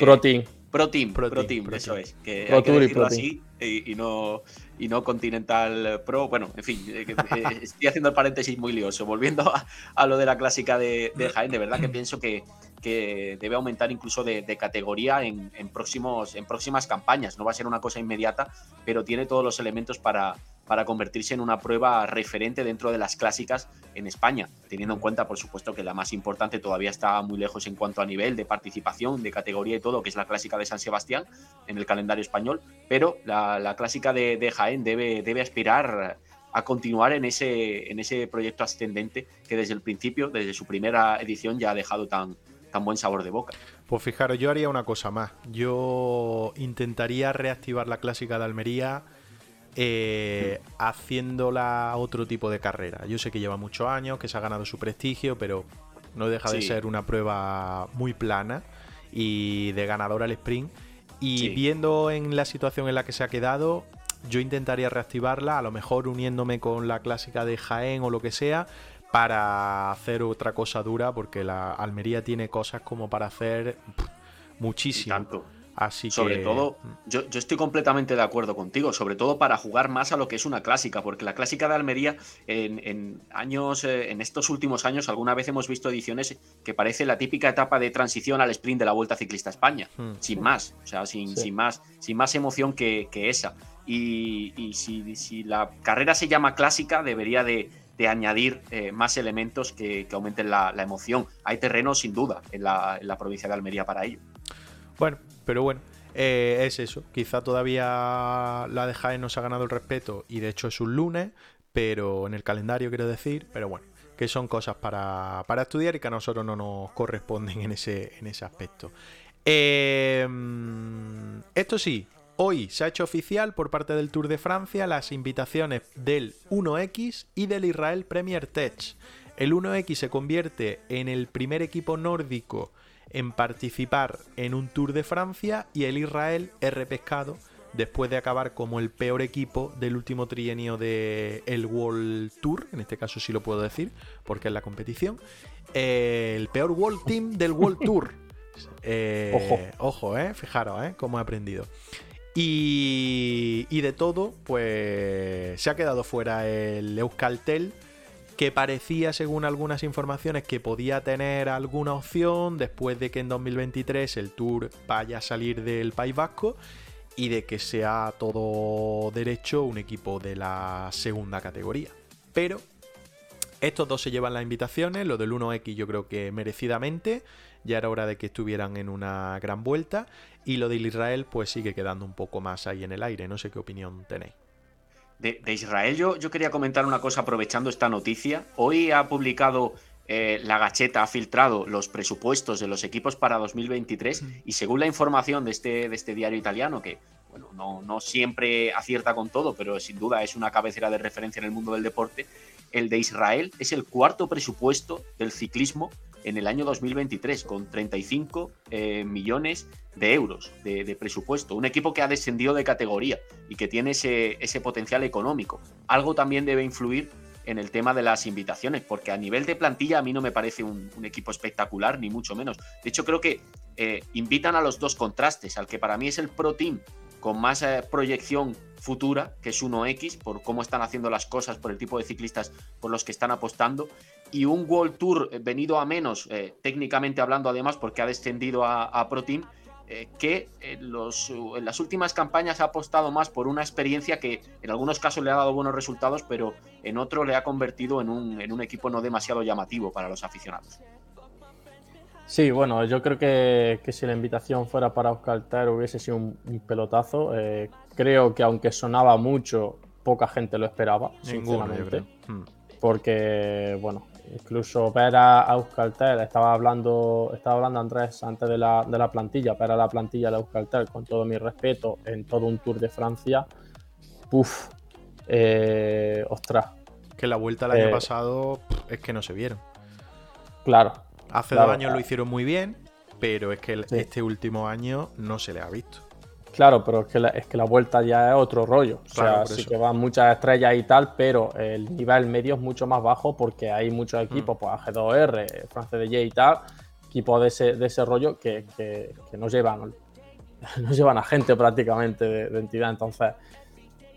Pro Team. Pro Team, Pro, Team, eso es. Que hay que decirlo así y, no, y no Continental Pro. Bueno, en fin, eh, eh, estoy haciendo el paréntesis muy lioso. Volviendo a, lo de la clásica de, Jaén, de verdad que pienso que, que debe aumentar incluso de, categoría en, próximos, en próximas campañas. No va a ser una cosa inmediata, pero tiene todos los elementos para, para convertirse en una prueba referente dentro de las clásicas en España, teniendo en cuenta, por supuesto, que la más importante todavía está muy lejos en cuanto a nivel de participación, de categoría y todo, que es la clásica de San Sebastián en el calendario español, pero la, clásica de, Jaén debe, debe aspirar a continuar en ese, en ese proyecto ascendente que desde el principio, desde su primera edición, ya ha dejado tan, tan buen sabor de boca. Pues fijaros, yo haría una cosa más. Yo intentaría reactivar la clásica de Almería eh, haciéndola otro tipo de carrera. Yo sé que lleva muchos años, que se ha ganado su prestigio, pero no deja de ser una prueba muy plana y de ganador al sprint. Y viendo en la situación en la que se ha quedado, yo intentaría reactivarla, a lo mejor uniéndome con la clásica de Jaén o lo que sea, para hacer otra cosa dura, porque la Almería tiene cosas como para hacer muchísimo. Así sobre todo, mm. yo, estoy completamente de acuerdo contigo, sobre todo para jugar más a lo que es una clásica, porque la clásica de Almería en, años, eh, en estos últimos años, alguna vez hemos visto ediciones que parece la típica etapa de transición al sprint de la Vuelta Ciclista España, mm. sin más, o sea, sin, sin, más, sin más emoción que, esa. Y, si, la carrera se llama clásica, debería de, añadir eh, más elementos que, aumenten la, emoción. Hay terreno, sin duda, en la, en la provincia de Almería para ello. Bueno, pero bueno, eh, es eso. Quizá todavía la de Jaén nos ha ganado el respeto y de hecho es un lunes, pero en el calendario quiero decir, pero bueno, que son cosas para, estudiar y que a nosotros no nos corresponden en ese, en ese aspecto. Em, esto sí, hoy se ha hecho oficial por parte del Tour de Francia las invitaciones del 1X y del Israel Premier Tech. El 1X se convierte en el primer equipo nórdico en participar en un Tour de Francia y el Israel es repescado después de acabar como el peor equipo del último trienio del el World Tour, en este caso sí lo puedo decir, porque es la competición, eh, el peor World Team del World Tour. Eh, ojo, ojo, eh, fijaros, eh, cómo he aprendido. Y, y de todo, pues se ha quedado fuera el Euskaltel, que parecía, según algunas informaciones, que podía tener alguna opción después de que en 2023 el Tour vaya a salir del País Vasco y de que sea todo derecho un equipo de la segunda categoría. Pero estos dos se llevan las invitaciones, lo del 1X yo creo que merecidamente, ya era hora de que estuvieran en una gran vuelta, y lo del Israel pues sigue quedando un poco más ahí en el aire, no sé qué opinión tenéis. De, Israel yo, yo, quería comentar una cosa aprovechando esta noticia. Hoy ha publicado eh, la Gacheta ha filtrado los presupuestos de los equipos para 2023 y según la información de este, de este diario italiano, que bueno, no, no siempre acierta con todo, pero sin duda es una cabecera de referencia en el mundo del deporte, el de Israel es el cuarto presupuesto del ciclismo en el año 2023, con 35 eh, millones de euros de, presupuesto. Un equipo que ha descendido de categoría y que tiene ese, potencial económico. Algo también debe influir en el tema de las invitaciones, porque a nivel de plantilla a mí no me parece un, equipo espectacular, ni mucho menos. De hecho, creo que eh, invitan a los dos contrastes, al que para mí es el Pro Team con más eh, proyección futura, que es 1X, por cómo están haciendo las cosas, por el tipo de ciclistas por los que están apostando, y un World Tour venido a menos, eh, técnicamente hablando además, porque ha descendido a, Pro Team, eh, que en, los, en, las últimas campañas ha apostado más por una experiencia que en algunos casos le ha dado buenos resultados, pero en otro le ha convertido en un, en un equipo no demasiado llamativo para los aficionados. Sí, bueno, yo creo que, si la invitación fuera para Euskaltel hubiese sido un, pelotazo. Eh, creo que aunque sonaba mucho, poca gente lo esperaba, sinceramente. Hmm. Porque, bueno, incluso ver a Euskaltel, estaba hablando, estaba hablando Andrés antes de la, de la plantilla, ver a la plantilla de Euskaltel, con todo mi respeto, en todo un Tour de Francia, puff, eh, ostras. Que la vuelta el año eh, pasado es que no se vieron. Claro, Hace dos años lo hicieron muy bien, pero es que este último año no se le ha visto. Claro, pero es que, la, es que la vuelta ya es otro rollo. O sea, sí que van muchas estrellas y tal, pero el nivel medio es mucho más bajo porque hay muchos mm. equipos, pues AG2R, France de y tal, equipos de ese, de ese rollo que, que, no llevan no llevan a gente prácticamente de, de entidad. Entonces,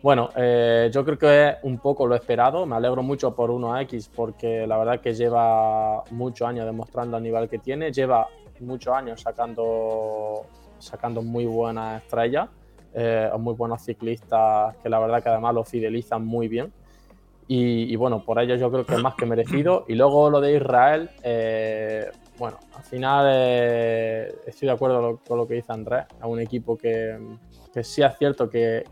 bueno, eh, yo creo que es un poco lo esperado. Me alegro mucho por 1X porque la verdad que lleva muchos años demostrando el nivel que tiene. Lleva muchos años sacando, sacando muy buenas estrellas, eh, muy buenos ciclistas que la verdad que además lo fidelizan muy bien. Y, bueno, por ello yo creo que es más que merecido. Y luego lo de Israel, eh, bueno, al final estoy de acuerdo con lo que dice Andrés. Es un equipo que, sí es cierto que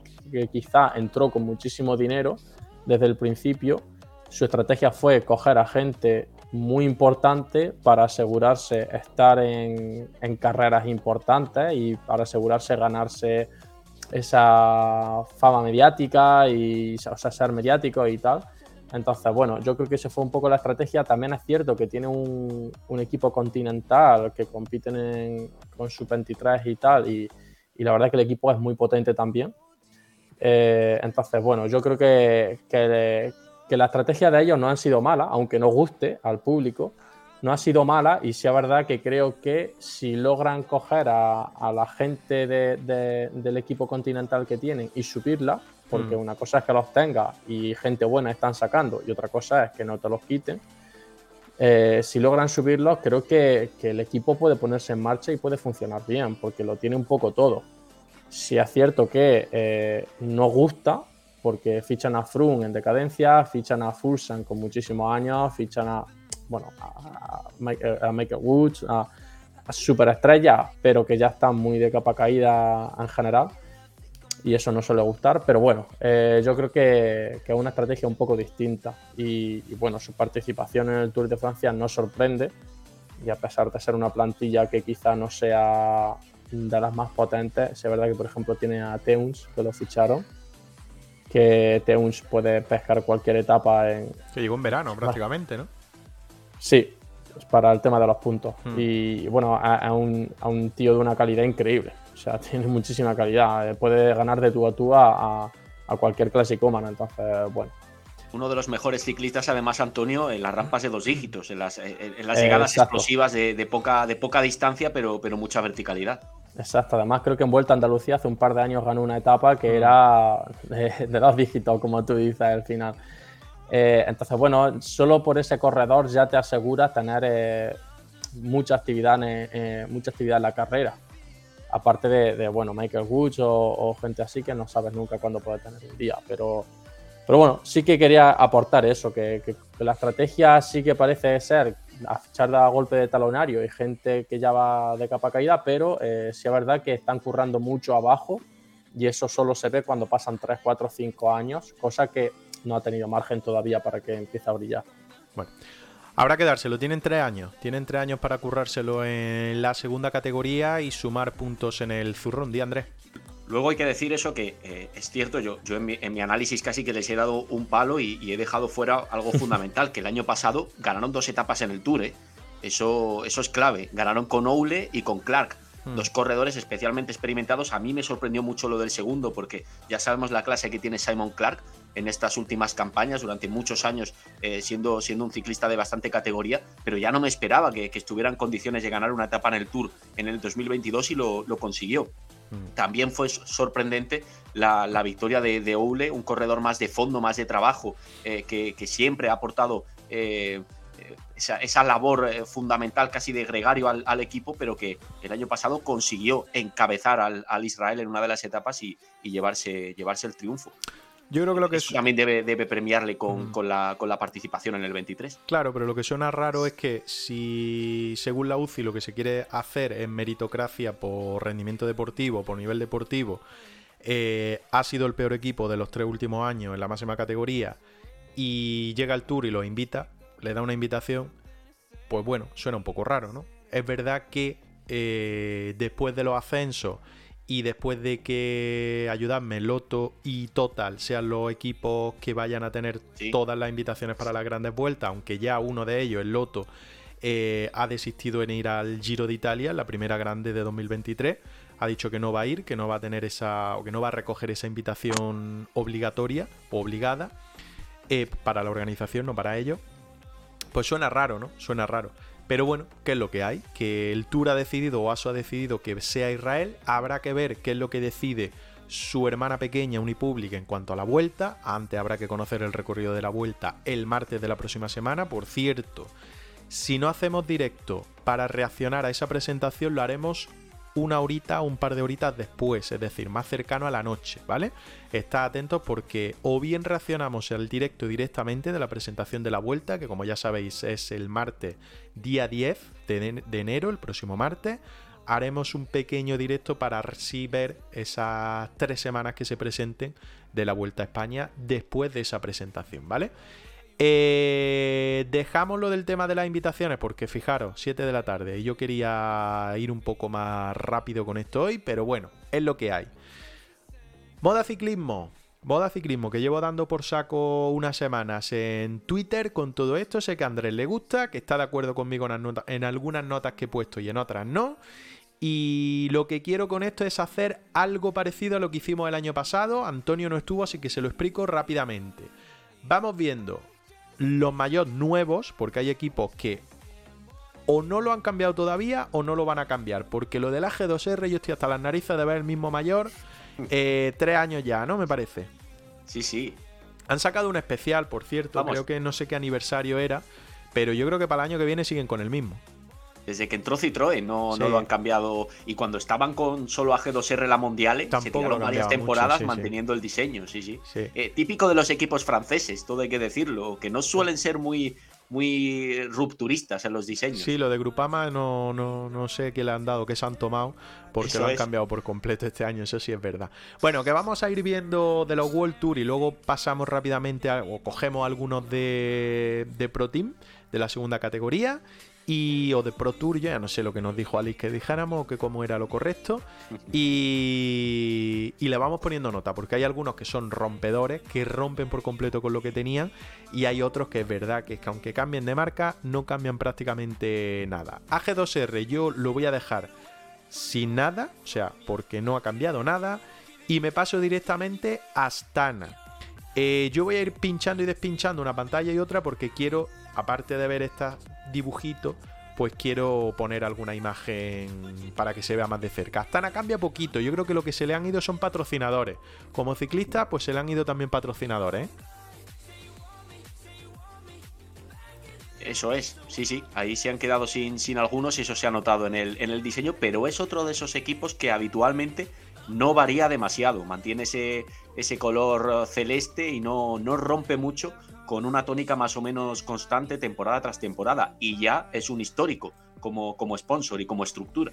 quizá entró con muchísimo dinero desde el principio. Su estrategia fue coger a gente muy importante para asegurarse estar en, carreras importantes y para asegurarse ganarse esa fama mediática y o sea, ser mediático y tal. Entonces, bueno, yo creo que esa fue un poco la estrategia. También es cierto que tiene un, equipo continental que compiten con su 23 y tal, y, y, la verdad que el equipo es muy potente también. Eh, entonces, bueno, yo creo que, que, la estrategia de ellos no ha sido mala, aunque no guste al público, no ha sido mala y sí es verdad que creo que si logran coger a, la gente del equipo continental que tienen y subirla, porque mm. una cosa es que los tenga y gente buena están sacando y otra cosa es que no te los quiten, eh, si logran subirlos creo que, que el equipo puede ponerse en marcha y puede funcionar bien, porque lo tiene un poco todo si es cierto que eh, no gusta, porque fichan a Froome en decadencia, fichan a Fulsan con muchísimos años, fichan a, bueno, a, Michael Woods, a, superestrellas, pero que ya están muy de capa caída en general. Y eso no suele gustar, pero bueno, eh, yo creo que, es una estrategia un poco distinta. Y, y, bueno, su participación en el Tour de Francia no sorprende. Y a pesar de ser una plantilla que quizá no sea de las más potentes. Es verdad que, por ejemplo, tiene a Teuns, que lo ficharon, que Teuns puede pescar cualquier etapa en... Que llegó en verano prácticamente, ¿no? Sí, para el tema de los puntos. Hmm. Y bueno, a, un, a, un, tío de una calidad increíble. O sea, tiene muchísima calidad. Eh, puede ganar de tú a tú a, a cualquier clasicómano. Entonces, bueno, uno de los mejores ciclistas, además, Antonio, en las rampas de dos dígitos, en las, en las llegadas explosivas de, poca, de poca distancia, pero, pero mucha verticalidad. Exacto, además creo que en Vuelta a Andalucía hace un par de años ganó una etapa que mm. era de, dos dígitos, como tú dices al final. Eh, entonces, bueno, solo por ese corredor ya te aseguras tener eh, mucha, actividad en, eh, mucha actividad en la carrera. Aparte de, bueno, Michael Woods o, gente así que no sabes nunca cuándo puede tener un día. Pero, pero bueno, sí que quería aportar eso, que, que la estrategia sí que parece ser a fichar a golpe de talonario y gente que ya va de capa caída, pero eh, sí es verdad que están currando mucho abajo y eso solo se ve cuando pasan 3, 4, 5 años, cosa que no ha tenido margen todavía para que empiece a brillar. Bueno, Habrá que dárselo, tienen tres años. Tienen tres años para currárselo en la segunda categoría y sumar puntos en el zurrón. Di Andrés. Luego hay que decir eso que eh, es cierto, yo, yo en, mi, análisis casi que les he dado un palo y, he dejado fuera algo fundamental, que el año pasado ganaron dos etapas en el Tour. ¿eh? Eso, eso es clave. Ganaron con Oule y con Clark. Hmm. Dos corredores especialmente experimentados. A mí me sorprendió mucho lo del segundo, porque ya sabemos la clase que tiene Simon Clark en estas últimas campañas, durante muchos años eh, siendo, siendo un ciclista de bastante categoría, pero ya no me esperaba que, estuviera en condiciones de ganar una etapa en el Tour en el 2022 y lo, consiguió. También fue sorprendente la, victoria de, de, Oule, un corredor más de fondo, más de trabajo, eh, que, siempre ha aportado eh, esa, labor eh, fundamental casi de gregario al, equipo, pero que el año pasado consiguió encabezar al, Israel en una de las etapas y, llevarse, llevarse el triunfo. Yo creo que lo que Eso también debe, debe premiarle con, la, con, la, participación en el 23. Claro, pero lo que suena raro es que si, según la UCI, lo que se quiere hacer es meritocracia por rendimiento deportivo, por nivel deportivo, eh, ha sido el peor equipo de los tres últimos años en la máxima categoría y llega al Tour y lo invita, le da una invitación, pues bueno, suena un poco raro, ¿no? Es verdad que eh, después de los ascensos y después de que, ayudadme, Loto y Total sean los equipos que vayan a tener todas las invitaciones para las grandes vueltas, aunque ya uno de ellos, el Loto, eh, ha desistido en ir al Giro de Italia, la primera grande de 2023. Ha dicho que no va a ir, que no va a tener esa, o que no va a recoger esa invitación obligatoria o obligada eh, para la organización, no para ellos. Pues suena raro, ¿no? Suena raro. Pero bueno, ¿qué es lo que hay? Que el Tour ha decidido o ASO ha decidido que sea Israel. Habrá que ver qué es lo que decide su hermana pequeña Unipublic en cuanto a la vuelta. Antes habrá que conocer el recorrido de la vuelta el martes de la próxima semana. Por cierto, si no hacemos directo para reaccionar a esa presentación, lo haremos una horita o un par de horitas después, es decir, más cercano a la noche, ¿vale? Está atentos porque o bien reaccionamos al directo directamente de la presentación de la vuelta, que como ya sabéis es el martes día 10 de, enero, el próximo martes, haremos un pequeño directo para así ver esas tres semanas que se presenten de la Vuelta a España después de esa presentación, ¿vale? Eh, dejamos lo del tema de las invitaciones porque fijaros, 7 de la tarde y yo quería ir un poco más rápido con esto hoy, pero bueno, es lo que hay. Moda ciclismo. Moda ciclismo que llevo dando por saco unas semanas en Twitter con todo esto. Sé que a Andrés le gusta, que está de acuerdo conmigo en, en algunas notas que he puesto y en otras no. Y lo que quiero con esto es hacer algo parecido a lo que hicimos el año pasado. Antonio no estuvo, así que se lo explico rápidamente. Vamos viendo los mayores nuevos, porque hay equipos que o no lo han cambiado todavía o no lo van a cambiar. Porque lo del AG2R yo estoy hasta las narices de ver el mismo mayor eh, tres años ya, ¿no? Me parece. Sí, sí. Han sacado un especial, por cierto. Creo que no sé qué aniversario era. Pero yo creo que para el año que viene siguen con el mismo. Desde que entró Citroën no, no lo han cambiado. Y cuando estaban con solo AG2R la Mundial, se tiraron varias temporadas manteniendo el diseño, sí, sí. Eh, típico de los equipos franceses, todo hay que decirlo, que no suelen ser muy, muy rupturistas en los diseños. Sí, lo de Grupama no, no, no sé qué le han dado, qué se han tomado, porque lo han cambiado por completo este año, eso sí es verdad. Bueno, que vamos a ir viendo de los World Tour y luego pasamos rápidamente o cogemos algunos de, de Pro Team de la segunda categoría y, o de Pro Tour, ya no sé lo que nos dijo Alice que dijéramos o que cómo era lo correcto. Y, y, le vamos poniendo nota, porque hay algunos que son rompedores, que rompen por completo con lo que tenían, y hay otros que es verdad que, es que aunque cambien de marca, no cambian prácticamente nada. AG2R yo lo voy a dejar sin nada, o sea, porque no ha cambiado nada, y me paso directamente a Astana. Eh, yo voy a ir pinchando y despinchando una pantalla y otra porque quiero, aparte de ver estas dibujito, pues quiero poner alguna imagen para que se vea más de cerca. Astana cambia poquito, yo creo que lo que se le han ido son patrocinadores. Como ciclista, pues se le han ido también patrocinadores. ¿eh? Eso es, sí, sí, ahí se han quedado sin, sin algunos y eso se ha notado en el, en el diseño, pero es otro de esos equipos que habitualmente no varía demasiado, mantiene ese, ese color celeste y no, no rompe mucho con una tónica más o menos constante temporada tras temporada y ya es un histórico como, como sponsor y como estructura.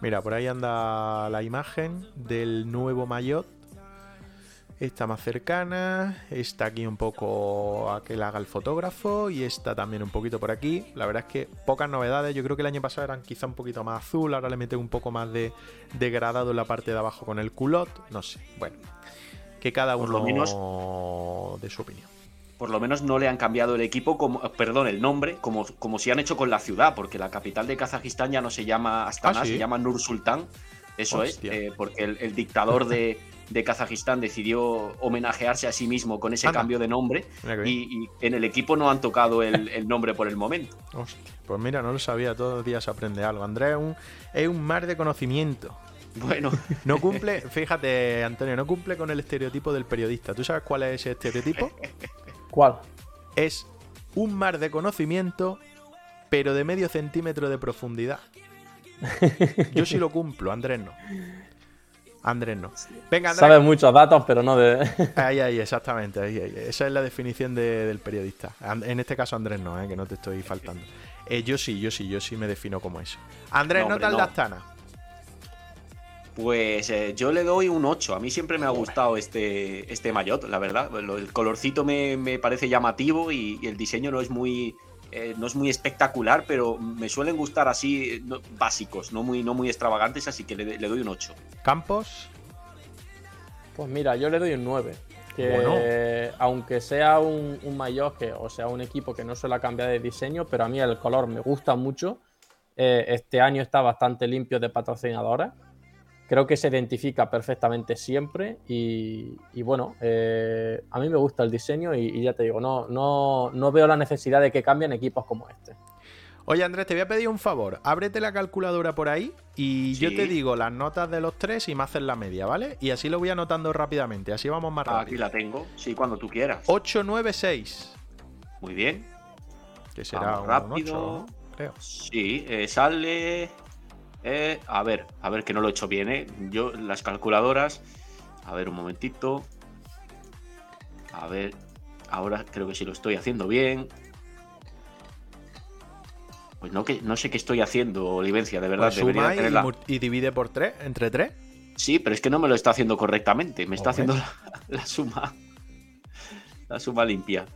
Mira, por ahí anda la imagen del nuevo Mayotte Esta más cercana, esta aquí un poco a que la haga el fotógrafo y esta también un poquito por aquí. La verdad es que pocas novedades, yo creo que el año pasado eran quizá un poquito más azul, ahora le meten un poco más de degradado en la parte de abajo con el culot, no sé, bueno, que cada uno de su opinión. Por lo menos no le han cambiado el equipo, como, perdón, el nombre, como, como si han hecho con la ciudad, porque la capital de Kazajistán ya no se llama Astana, ah, se llama Nur Sultán. Eso es, eh, porque el dictador de, de Kazajistán decidió homenajearse a sí mismo con ese cambio de nombre y, en el equipo no han tocado el, nombre por el momento. pues mira, no lo sabía, todos los días aprende algo. Andrés es un, es un mar de conocimiento. Bueno. No cumple, fíjate, Antonio, no cumple con el estereotipo del periodista. ¿Tú sabes cuál es ese estereotipo? ¿Cuál? Es un mar de conocimiento, pero de medio centímetro de profundidad. Yo sí lo cumplo, Andrés no. Andrés no. Venga, Andrés. Sabe muchos datos, pero no de. ahí, ahí, exactamente. Esa es la definición del periodista. En este caso, Andrés no, eh, que no te estoy faltando. Eh, yo sí, yo sí, yo sí me defino como eso. Andrés, no, nota el Astana. Pues eh, yo le doy un 8. A mí siempre me ha gustado este, este maillot, la verdad. El colorcito me, parece llamativo y, el diseño no es muy eh, no es muy espectacular, pero me suelen gustar así básicos, no muy, no muy extravagantes, así que le, doy un 8. ¿Campos? Pues mira, yo le doy un 9. Que aunque sea un, un mayor que, o sea, un equipo que no suele cambiar de diseño, pero a mí el color me gusta mucho. Eh, este año está bastante limpio de patrocinadores creo que se identifica perfectamente siempre y, bueno, eh, a mí me gusta el diseño y, ya te digo, no, no, no, veo la necesidad de que cambien equipos como este. Oye Andrés, te voy a pedir un favor, ábrete la calculadora por ahí y yo te digo las notas de los tres y me haces la media, ¿vale? Y así lo voy anotando rápidamente, así vamos más rápido. Aquí la tengo, sí, cuando tú quieras. 8, 9, 6. Muy bien. Que será rápido. creo. Sí, eh, sale eh, a ver, a ver que no lo he hecho bien, ¿eh? Yo, las calculadoras. A ver, un momentito. A ver, ahora creo que sí lo estoy haciendo bien. Pues no, que, no sé qué estoy haciendo, Olivencia, de verdad. Pues y, divide por 3, entre 3. Sí, pero es que no me lo está haciendo correctamente. Me está haciendo la suma. La suma limpia.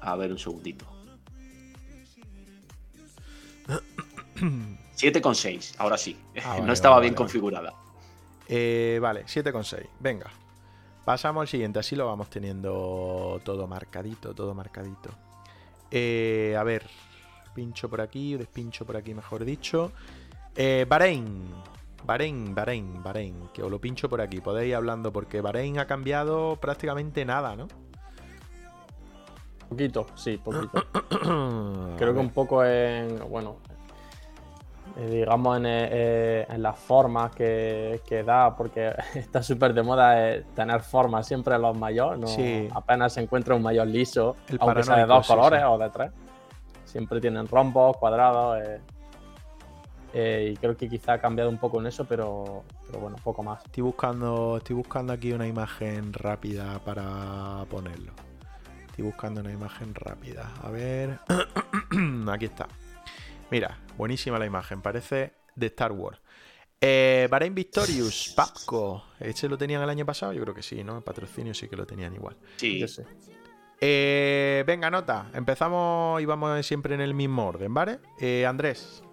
A ver, un segundito. 7,6, ahora sí. Ah, no estaba bien configurada. Eh, vale, 7,6. Venga. Pasamos al siguiente, así lo vamos teniendo todo marcadito, todo marcadito. Eh, a ver, pincho por aquí, despincho por aquí, mejor dicho. Eh, Bahrein. Bahrein, Bahrein, Bahrein. Que os lo pincho por aquí. Podéis ir hablando porque Bahrein ha cambiado prácticamente nada, ¿no? Poquito, sí, poquito. Creo que un poco en. Bueno, digamos, en, eh, eh, en, las formas que, da, porque está súper de moda tener formas siempre los mayores, ¿no? apenas se encuentra un mayor liso, aunque sea de dos colores o de tres. Siempre tienen rombos, cuadrados, y creo que quizá ha cambiado un poco en eso, pero, pero bueno, poco más. Estoy buscando, estoy buscando aquí una imagen rápida para ponerlo. Estoy buscando una imagen rápida. A ver. aquí está. Mira, buenísima la imagen, parece de Star Wars. Eh, Bahrain Victorious, Papco. ¿Este lo tenían el año pasado? Yo creo que sí, ¿no? El patrocinio sí que lo tenían igual. Sí. Eh, venga, nota. Empezamos y vamos siempre en el mismo orden, ¿vale? Eh, Andrés.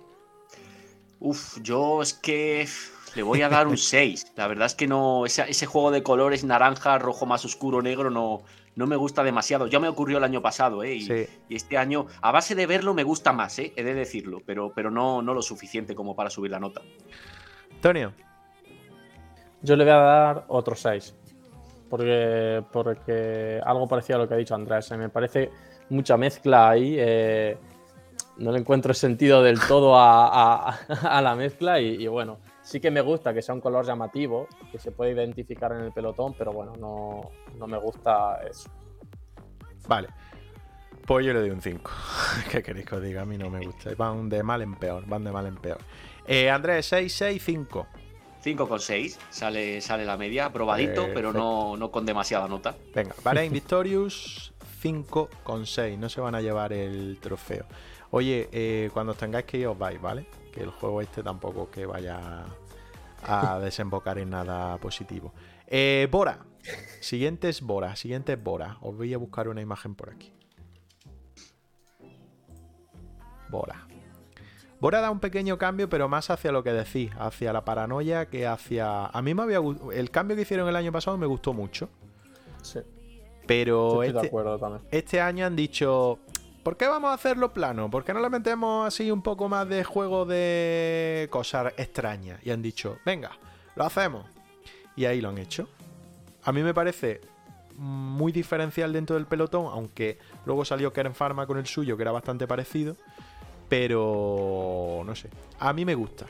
Uf, yo es que le voy a dar un 6. La verdad es que no. Ese, ese, juego de colores naranja, rojo más oscuro, negro, no, no me gusta demasiado. Ya me ocurrió el año pasado, ¿eh? Y, este año, a base de verlo, me gusta más, ¿eh? He de decirlo, pero, pero no, no lo suficiente como para subir la nota. Antonio. Yo le voy a dar otro 6. Porque, porque algo parecido a lo que ha dicho Andrés. ¿eh? Me parece mucha mezcla ahí. Eh, no le encuentro sentido del todo a, la mezcla y bueno, Sí que me gusta que sea un color llamativo, que se puede identificar en el pelotón, pero bueno, no, me gusta eso. Vale. Pues yo le doy un 5. ¿Qué queréis que os diga? A mí no me gusta. Van de mal en peor, van de mal en peor. Eh, Andrés, 6, 6, 5. 5 con 6, sale, sale la media, aprobadito, pero no, no, con demasiada nota. Venga, Bahrain Victorious, 5 con 6, no se van a llevar el trofeo. Oye, eh, cuando tengáis que ir os vais, ¿vale? Que el juego este tampoco que vaya a desembocar en nada positivo. Eh, Bora. Siguiente es Bora. Siguiente es Bora. Os voy a buscar una imagen por aquí. Bora. Bora da un pequeño cambio, pero más hacia lo que decís, hacia la paranoia que hacia. A mí me había El cambio que hicieron el año pasado me gustó mucho. Sí. Pero Estoy de este, acuerdo también. este año han dicho. ¿Por qué vamos a hacerlo plano? ¿Por qué no le metemos así un poco más de juego de cosas extrañas? Y han dicho, venga, lo hacemos. Y ahí lo han hecho. A mí me parece muy diferencial dentro del pelotón, aunque luego salió Keren Pharma con el suyo, que era bastante parecido. Pero no sé. A mí me gusta.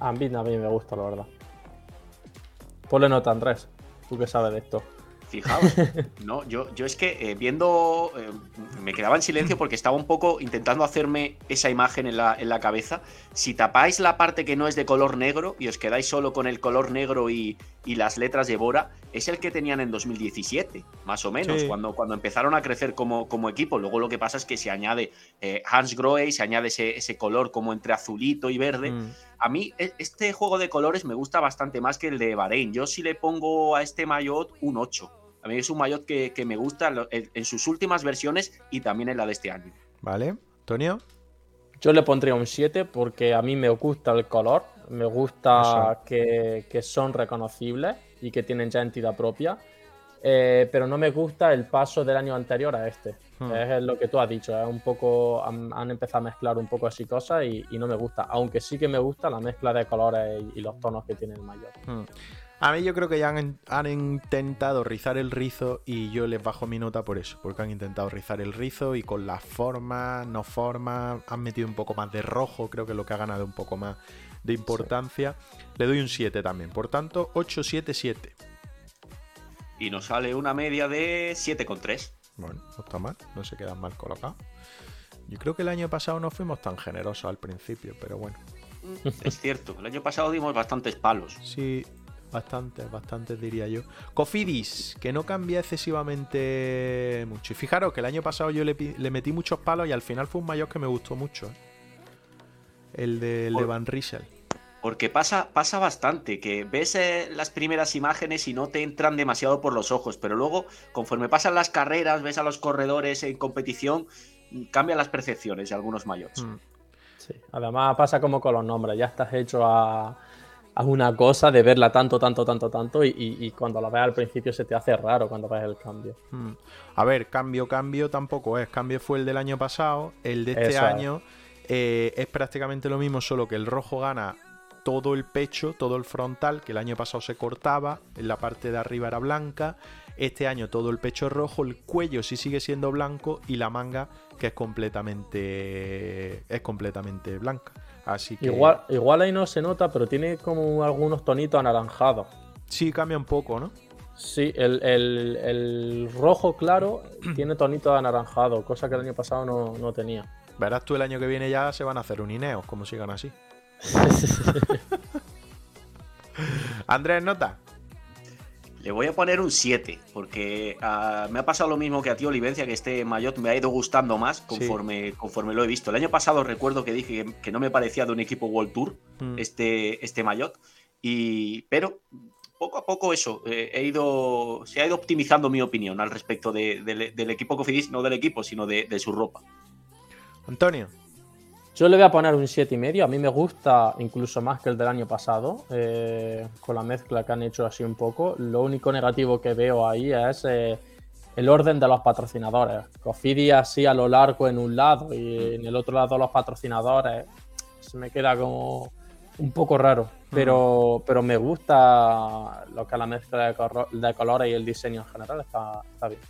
A mí me gusta, la verdad. Ponle nota, Andrés. Tú que sabes de esto. Fijaos, no, yo, yo es que eh, viendo, eh, me quedaba en silencio porque estaba un poco intentando hacerme esa imagen en la, en la cabeza. Si tapáis la parte que no es de color negro y os quedáis solo con el color negro y, y las letras de Bora, es el que tenían en 2017, más o menos, Sí. cuando, cuando empezaron a crecer como, como equipo. Luego lo que pasa es que se añade eh, Hans Grohe, se añade ese, ese color como entre azulito y verde. Mm. A mí e- este juego de colores me gusta bastante más que el de Bahrein. Yo sí le pongo a este maillot un 8. A mí es un maillot que, que me gusta en, en sus últimas versiones y también en la de este año. ¿Vale? Antonio. Yo le pondría un 7 porque a mí me gusta el color, me gusta que, que son reconocibles y que tienen ya entidad propia, eh, pero no me gusta el paso del año anterior a este. Hmm. Es lo que tú has dicho, es un poco, han, han empezado a mezclar un poco así cosas y, y no me gusta, aunque sí que me gusta la mezcla de colores y, y los tonos que tiene el mayor. Hmm. A mí yo creo que ya han, han intentado rizar el rizo y yo les bajo mi nota por eso, porque han intentado rizar el rizo y con las formas, no formas, han metido un poco más de rojo, creo que es lo que ha ganado un poco más de importancia. Le doy un 7 también, por tanto 8-7-7. Y nos sale una media de 7,3. Bueno, no está mal, no se quedan mal colocados. Yo creo que el año pasado no fuimos tan generosos al principio, pero bueno. Es cierto, el año pasado dimos bastantes palos. Sí, bastantes, bastantes diría yo. Cofidis, que no cambia excesivamente mucho. Y fijaros que el año pasado yo le, metí muchos palos y al final fue un mayor que me gustó mucho. ¿eh? El de, el de Van Riesel. Porque pasa, pasa bastante, que ves eh, las primeras imágenes y no te entran demasiado por los ojos, pero luego, conforme pasan las carreras, ves a los corredores en competición, cambian las percepciones de algunos mayores. Mm. Sí, además pasa como con los nombres, ya estás hecho a, a una cosa de verla tanto, tanto, tanto, tanto y, y- y cuando la ves al principio se te hace raro cuando ves el cambio. Mm. A ver, cambio, cambio tampoco es. Cambio fue el del año pasado. El de este Eso es. año eh, es prácticamente lo mismo, solo que el rojo gana todo el pecho, todo el frontal, que el año pasado se cortaba, en la parte de arriba era blanca. Este año todo el pecho es rojo, el cuello sí sigue siendo blanco y la manga que es completamente es completamente blanca. Así que Igual, igual ahí no se nota, pero tiene como algunos tonitos anaranjados. sí cambia un poco, ¿no? Sí, el, el- el rojo claro tiene tonitos anaranjados, cosa que el año pasado no, no tenía. Verás tú el año que viene ya se van a hacer unineos, como sigan así. Andrés, nota. Le voy a poner un 7, porque ah, me ha pasado lo mismo que a ti, Olivencia, que este Mayotte me ha ido gustando más conforme, conforme lo he visto. El año pasado recuerdo que dije que, que no me parecía de un equipo World Tour Mm. este, este Mayotte, y, pero poco a poco eso, eh, he ido, se ha ido optimizando mi opinión al respecto de- del- del equipo Cofidis, no del equipo, sino de, de su ropa. Antonio. Yo le voy a poner un 7,5. y medio. A mí me gusta incluso más que el del año pasado, eh, con la mezcla que han hecho así un poco. Lo único negativo que veo ahí es eh, el orden de los patrocinadores. Cofidis así a lo largo en un lado y en el otro lado los patrocinadores. Se me queda como un poco raro, pero, pero me gusta lo que es la mezcla de, colores y el diseño en general. Está, está bien.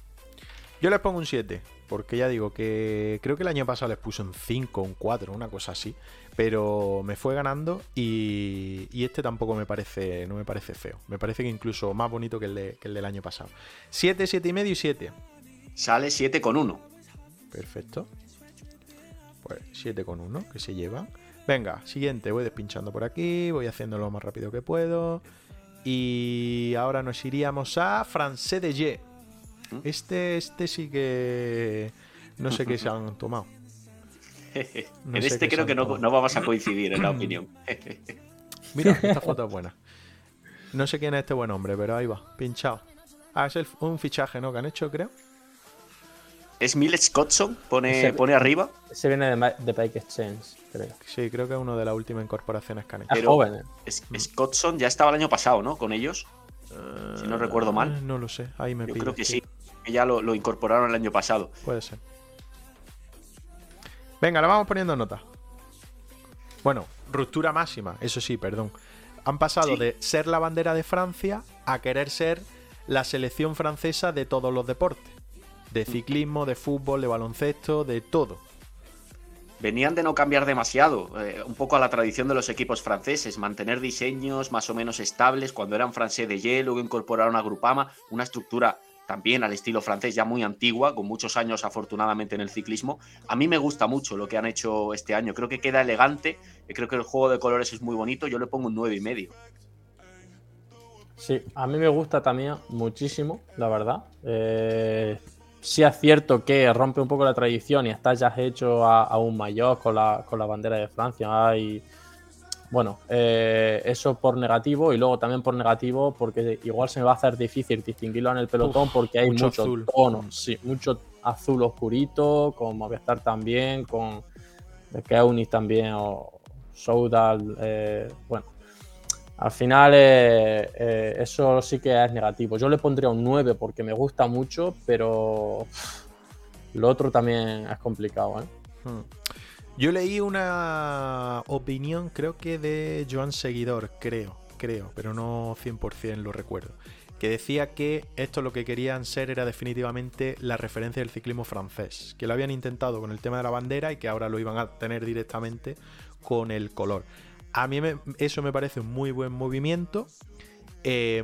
Yo les pongo un 7, porque ya digo que creo que el año pasado les puse un 5, un 4, una cosa así, pero me fue ganando y, y este tampoco me parece, no me parece feo. Me parece que incluso más bonito que el, de- que el del año pasado. 7, 7 y medio y 7. Sale 7 con 1. Perfecto. Pues 7 con 1 que se llevan. Venga, siguiente, voy despinchando por aquí, voy haciéndolo lo más rápido que puedo. Y ahora nos iríamos a Francais de Ye. Este, este sí que no sé qué se han tomado. en este creo que no, no, vamos a coincidir en la opinión. Mira, esta foto es buena. No sé quién es este buen hombre, pero ahí va, pinchado. Ah, es un fichaje, ¿no? Que han hecho, creo. ¿Es Miles Scottson? Pone, pone arriba. Ese viene de, de Pike Exchange, creo. Sí, creo que es uno de las últimas incorporaciones que han hecho. Es joven. ¿eh? Scottson ya estaba el año pasado, ¿no? Con ellos. Si no recuerdo mal. Eh, no lo sé, ahí me Yo creo que sí. Que ya lo, lo, incorporaron el año pasado. Puede ser. Venga, la vamos poniendo nota. Bueno, ruptura máxima, eso sí, perdón. Han pasado de ser la bandera de Francia a querer ser la selección francesa de todos los deportes. De ciclismo, de fútbol, de baloncesto, de todo. Venían de no cambiar demasiado, eh, un poco a la tradición de los equipos franceses, mantener diseños más o menos estables cuando eran francés de hielo, luego incorporaron a Grupama, una estructura también al estilo francés, ya muy antigua, con muchos años afortunadamente en el ciclismo. A mí me gusta mucho lo que han hecho este año, creo que queda elegante, creo que el juego de colores es muy bonito, yo le pongo un 9,5. y medio. Sí, a mí me gusta también muchísimo, la verdad. Eh, sí es cierto que rompe un poco la tradición y está ya hecho a, un mayor con la, con la bandera de Francia. Hay bueno, eh, eso por negativo y luego también por negativo porque igual se me va a hacer difícil distinguirlo en el pelotón porque hay mucho azul. sí, mucho azul oscurito, con Movistar también, con Keunis también o Soudal, eh, bueno. Al final eh, eso sí que es negativo. Yo le pondría un 9 porque me gusta mucho, pero lo otro también es complicado. ¿eh? Hmm. Yo leí una opinión, creo que de Joan Seguidor, creo, creo, pero no 100% lo recuerdo, que decía que esto lo que querían ser era definitivamente la referencia del ciclismo francés, que lo habían intentado con el tema de la bandera y que ahora lo iban a tener directamente con el color. A mí eso me parece un muy buen movimiento. Eh,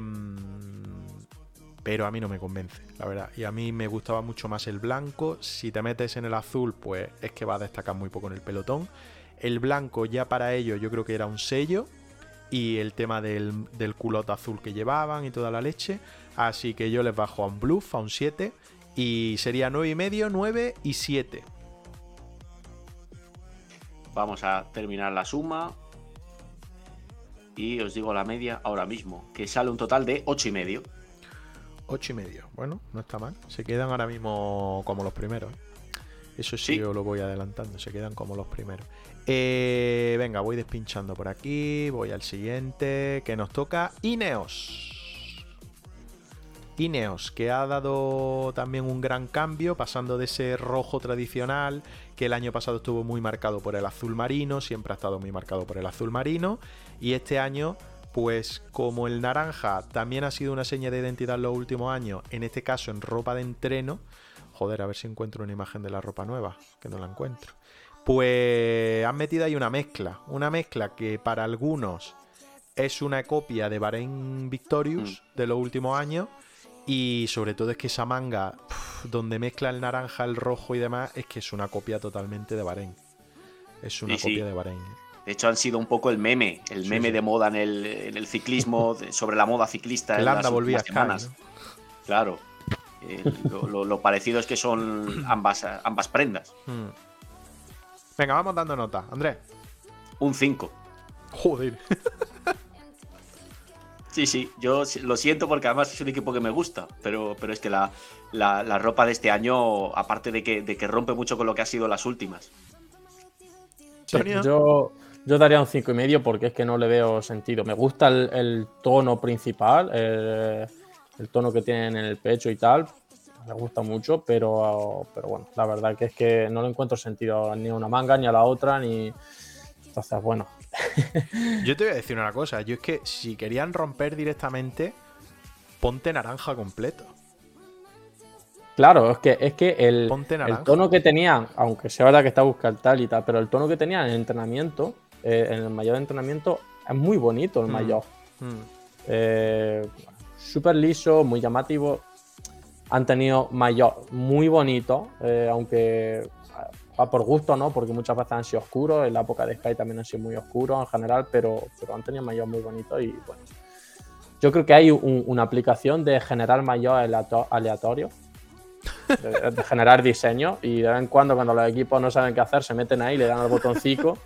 pero a mí no me convence, la verdad. Y a mí me gustaba mucho más el blanco. Si te metes en el azul, pues es que va a destacar muy poco en el pelotón. El blanco ya para ello yo creo que era un sello. Y el tema del, del culot azul que llevaban y toda la leche. Así que yo les bajo a un bluff, a un 7. Y sería 9,5, 9 y 7. Vamos a terminar la suma. Y os digo la media ahora mismo, que sale un total de 8,5. 8 y medio. Bueno, no está mal. Se quedan ahora mismo como los primeros. ¿eh? Eso sí, yo lo voy adelantando. Se quedan como los primeros. Eh, venga, voy despinchando por aquí. Voy al siguiente. Que nos toca Ineos. Ineos, que ha dado también un gran cambio, pasando de ese rojo tradicional, que el año pasado estuvo muy marcado por el azul marino, siempre ha estado muy marcado por el azul marino, y este año pues como el naranja también ha sido una seña de identidad en los últimos años, en este caso en ropa de entreno, joder, a ver si encuentro una imagen de la ropa nueva, que no la encuentro. Pues han metido ahí una mezcla, una mezcla que para algunos es una copia de Bahrain Victorious mm. de los últimos años y sobre todo es que esa manga donde mezcla el naranja, el rojo y demás es que es una copia totalmente de Bahrein. Es una copia de Bahrein. ¿Eh? De hecho, han sido un poco el meme, el meme de moda en el, ciclismo, sobre la moda ciclista. en las volvía semanas. Claro. lo, parecido es que son ambas, ambas prendas. Hmm. Venga, vamos dando nota. Andrés. Un 5. Joder. Sí, sí, yo lo siento porque además es un equipo que me gusta, pero, pero es que la, ropa de este año, aparte de que, de que rompe mucho con lo que ha sido las últimas. yo, yo daría un 5,5 y medio porque es que no le veo sentido. Me gusta el, tono principal, el, tono que tienen en el pecho y tal. Me gusta mucho, pero, pero bueno, la verdad que es que no le encuentro sentido ni a una manga, ni a la otra, ni. Entonces, bueno. yo te voy a decir una cosa. Yo es que si querían romper directamente, ponte naranja completo. Claro, es que, es que el, el tono que tenían, aunque sea verdad que está buscando tal y tal, pero el tono que tenían en el entrenamiento eh, en el mayor entrenamiento es muy bonito el mm. mayor. Mm. Eh, súper liso, muy llamativo. Han tenido mayor muy bonito, eh, aunque va por gusto, ¿no? Porque muchas veces han sido oscuros. En la época de Sky también han sido muy oscuros en general, pero, pero han tenido mayor muy bonito y bueno. Yo creo que hay una aplicación de generar mayor aleatorio de, generar diseño y de vez en cuando cuando los equipos no saben qué hacer se meten ahí, le dan al botoncito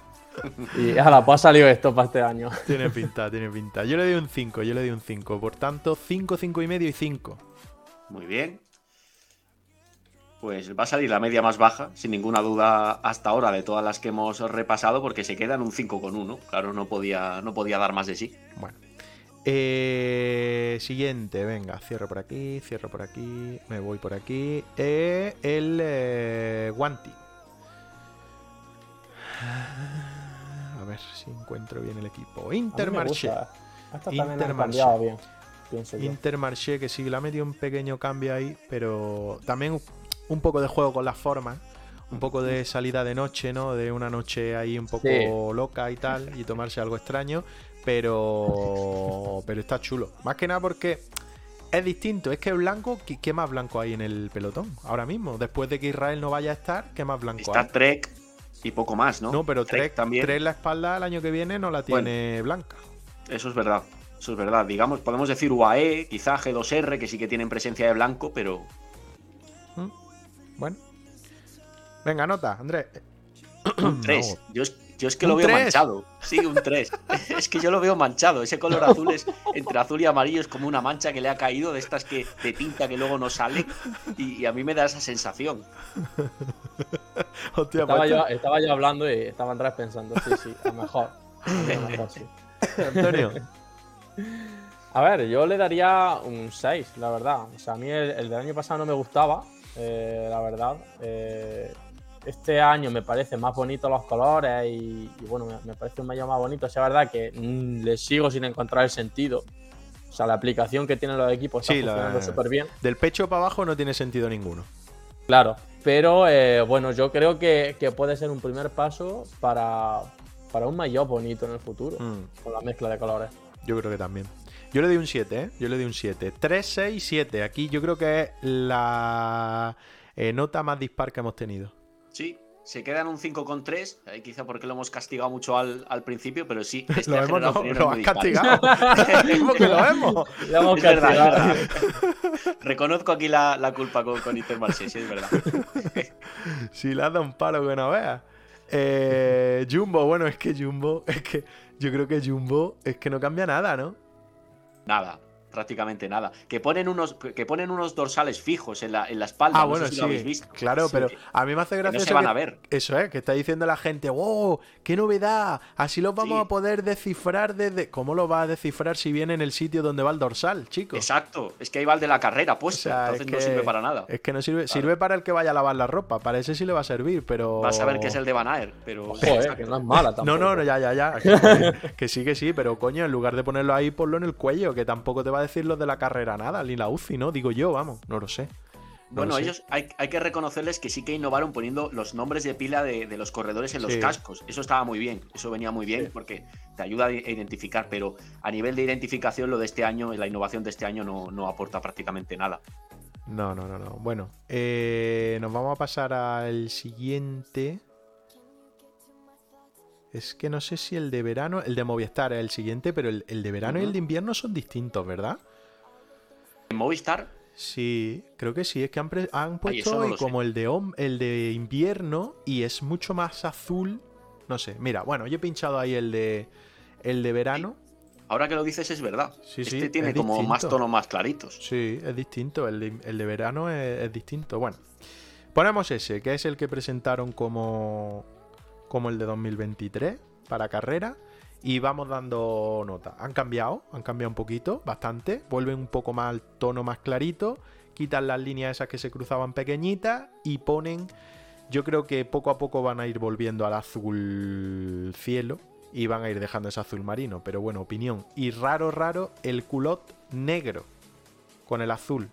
y a la pues ha salido esto para este año. Tiene pinta, tiene pinta. Yo le doy un 5, yo le doy un 5. Por tanto, 5, 5 y medio y 5. Muy bien. Pues va a salir la media más baja, sin ninguna duda, hasta ahora de todas las que hemos repasado, porque se queda en un 5 con 1. Claro, no podía, no podía dar más de sí. Bueno. Eh, siguiente, venga, cierro por aquí, cierro por aquí, me voy por aquí. Eh, el eh, Guanti. A ver si encuentro bien el equipo. Intermarché. Intermarché. bien, Intermarché, que sí, le ha metido un pequeño cambio ahí, pero también un poco de juego con las formas. Un poco de salida de noche, ¿no? De una noche ahí un poco loca y tal, y tomarse algo extraño. Pero. Pero está chulo. Más que nada porque es distinto. Es que blanco, ¿qué, más blanco hay en el pelotón ahora mismo? Después de que Israel no vaya a estar, ¿qué más blanco está hay? Trek y poco más, ¿no? No, pero Trek, también. Trek la espalda el año que viene no la tiene blanca. Eso es verdad. Eso es verdad. Digamos, podemos decir UAE, quizá G2R, que sí que tienen presencia de blanco, pero. Mm. Bueno. Venga, nota, Andrés. 3. Yo, es que lo veo manchado. Sí, un 3. es que yo lo veo manchado. Ese color azul es entre azul y amarillo es como una mancha que le ha caído de estas que de tinta que luego no sale. Y, a mí me da esa sensación. estaba, yo, estaba, yo, hablando y estaba Andrés pensando, sí, sí, a lo mejor. Antonio. A ver, yo le daría un 6, la verdad. O sea, a mí el, el del año pasado no me gustaba, eh, la verdad. Eh, este año me parece más bonito los colores y, bueno, me, parece un mayor más bonito. Es verdad que mm, le sigo sin encontrar el sentido. O sea, la aplicación que tienen los equipos está funcionando súper bien. Del pecho para abajo no tiene sentido ninguno. Claro, pero eh, bueno, yo creo que, puede ser un primer paso para, para un mayor bonito en el futuro, mm. con la mezcla de colores. Yo creo que también. Yo le doy un 7, ¿eh? Yo le doy un 7. 3, 6, 7. Aquí yo creo que es la eh, nota más dispar que hemos tenido. Sí, se queda en un 5,3, ahí quizá porque lo hemos castigado mucho al, principio, pero sí. Este lo hemos, no, lo has castigado. que lo hemos. Lo hemos castigado. Reconozco aquí la, culpa con, con Intermarché, sí, es verdad. si le has dado un palo que no veas. Eh, Jumbo, bueno, es que Jumbo, es que yo creo que Jumbo es que no cambia nada, ¿no? Nada prácticamente nada. Que ponen unos, que ponen unos dorsales fijos en la, en la espalda. Ah, bueno, sí, lo habéis visto. Claro, pero a mí me hace gracia. Que no se van a ver. Eso es, que está diciendo la gente, ¡wow! ¡Qué novedad! Así los vamos a poder descifrar desde. ¿Cómo lo va a descifrar si viene en el sitio donde va el dorsal, chicos? Exacto, es que ahí va el de la carrera puesto. entonces no sirve para nada. Es que no sirve. Sirve para el que vaya a lavar la ropa. Para ese sí le va a servir, pero. Vas a ver que es el de Van Aer, pero. que no es mala tampoco. No, no, ya, ya, ya. Que, que sí, que sí, pero coño, en lugar de ponerlo ahí, ponlo en el cuello, que tampoco te va a decir los de la carrera nada, ni la UCI, ¿no? Digo yo, vamos, no lo sé. bueno, ellos hay, que reconocerles que sí que innovaron poniendo los nombres de pila de, los corredores en los cascos. Eso estaba muy bien, eso venía muy bien porque te ayuda a identificar, pero a nivel de identificación lo de este año, la innovación de este año no, aporta prácticamente nada. No, no, no, no. Bueno, eh, nos vamos a pasar al siguiente. Es que no sé si el de verano, el de Movistar es el siguiente, pero el, de verano y el de invierno son distintos, ¿verdad? ¿En Movistar? Sí, creo que sí. Es que han, puesto como el de, el de invierno y es mucho más azul. No sé, mira, bueno, yo he pinchado ahí el de, el de verano. Ahora que lo dices es verdad. Sí, este tiene como más tonos más claritos. Sí, es distinto. El de, verano es, es, distinto. Bueno, ponemos ese, que es el que presentaron como, como el de 2023 para carrera y vamos dando nota. Han cambiado, han cambiado un poquito, bastante. Vuelven un poco más al tono más clarito. Quitan las líneas esas que se cruzaban pequeñitas y ponen. Yo creo que poco a poco van a ir volviendo al azul cielo y van a ir dejando ese azul marino. Pero bueno, opinión. Y raro, raro, el culot negro con el azul.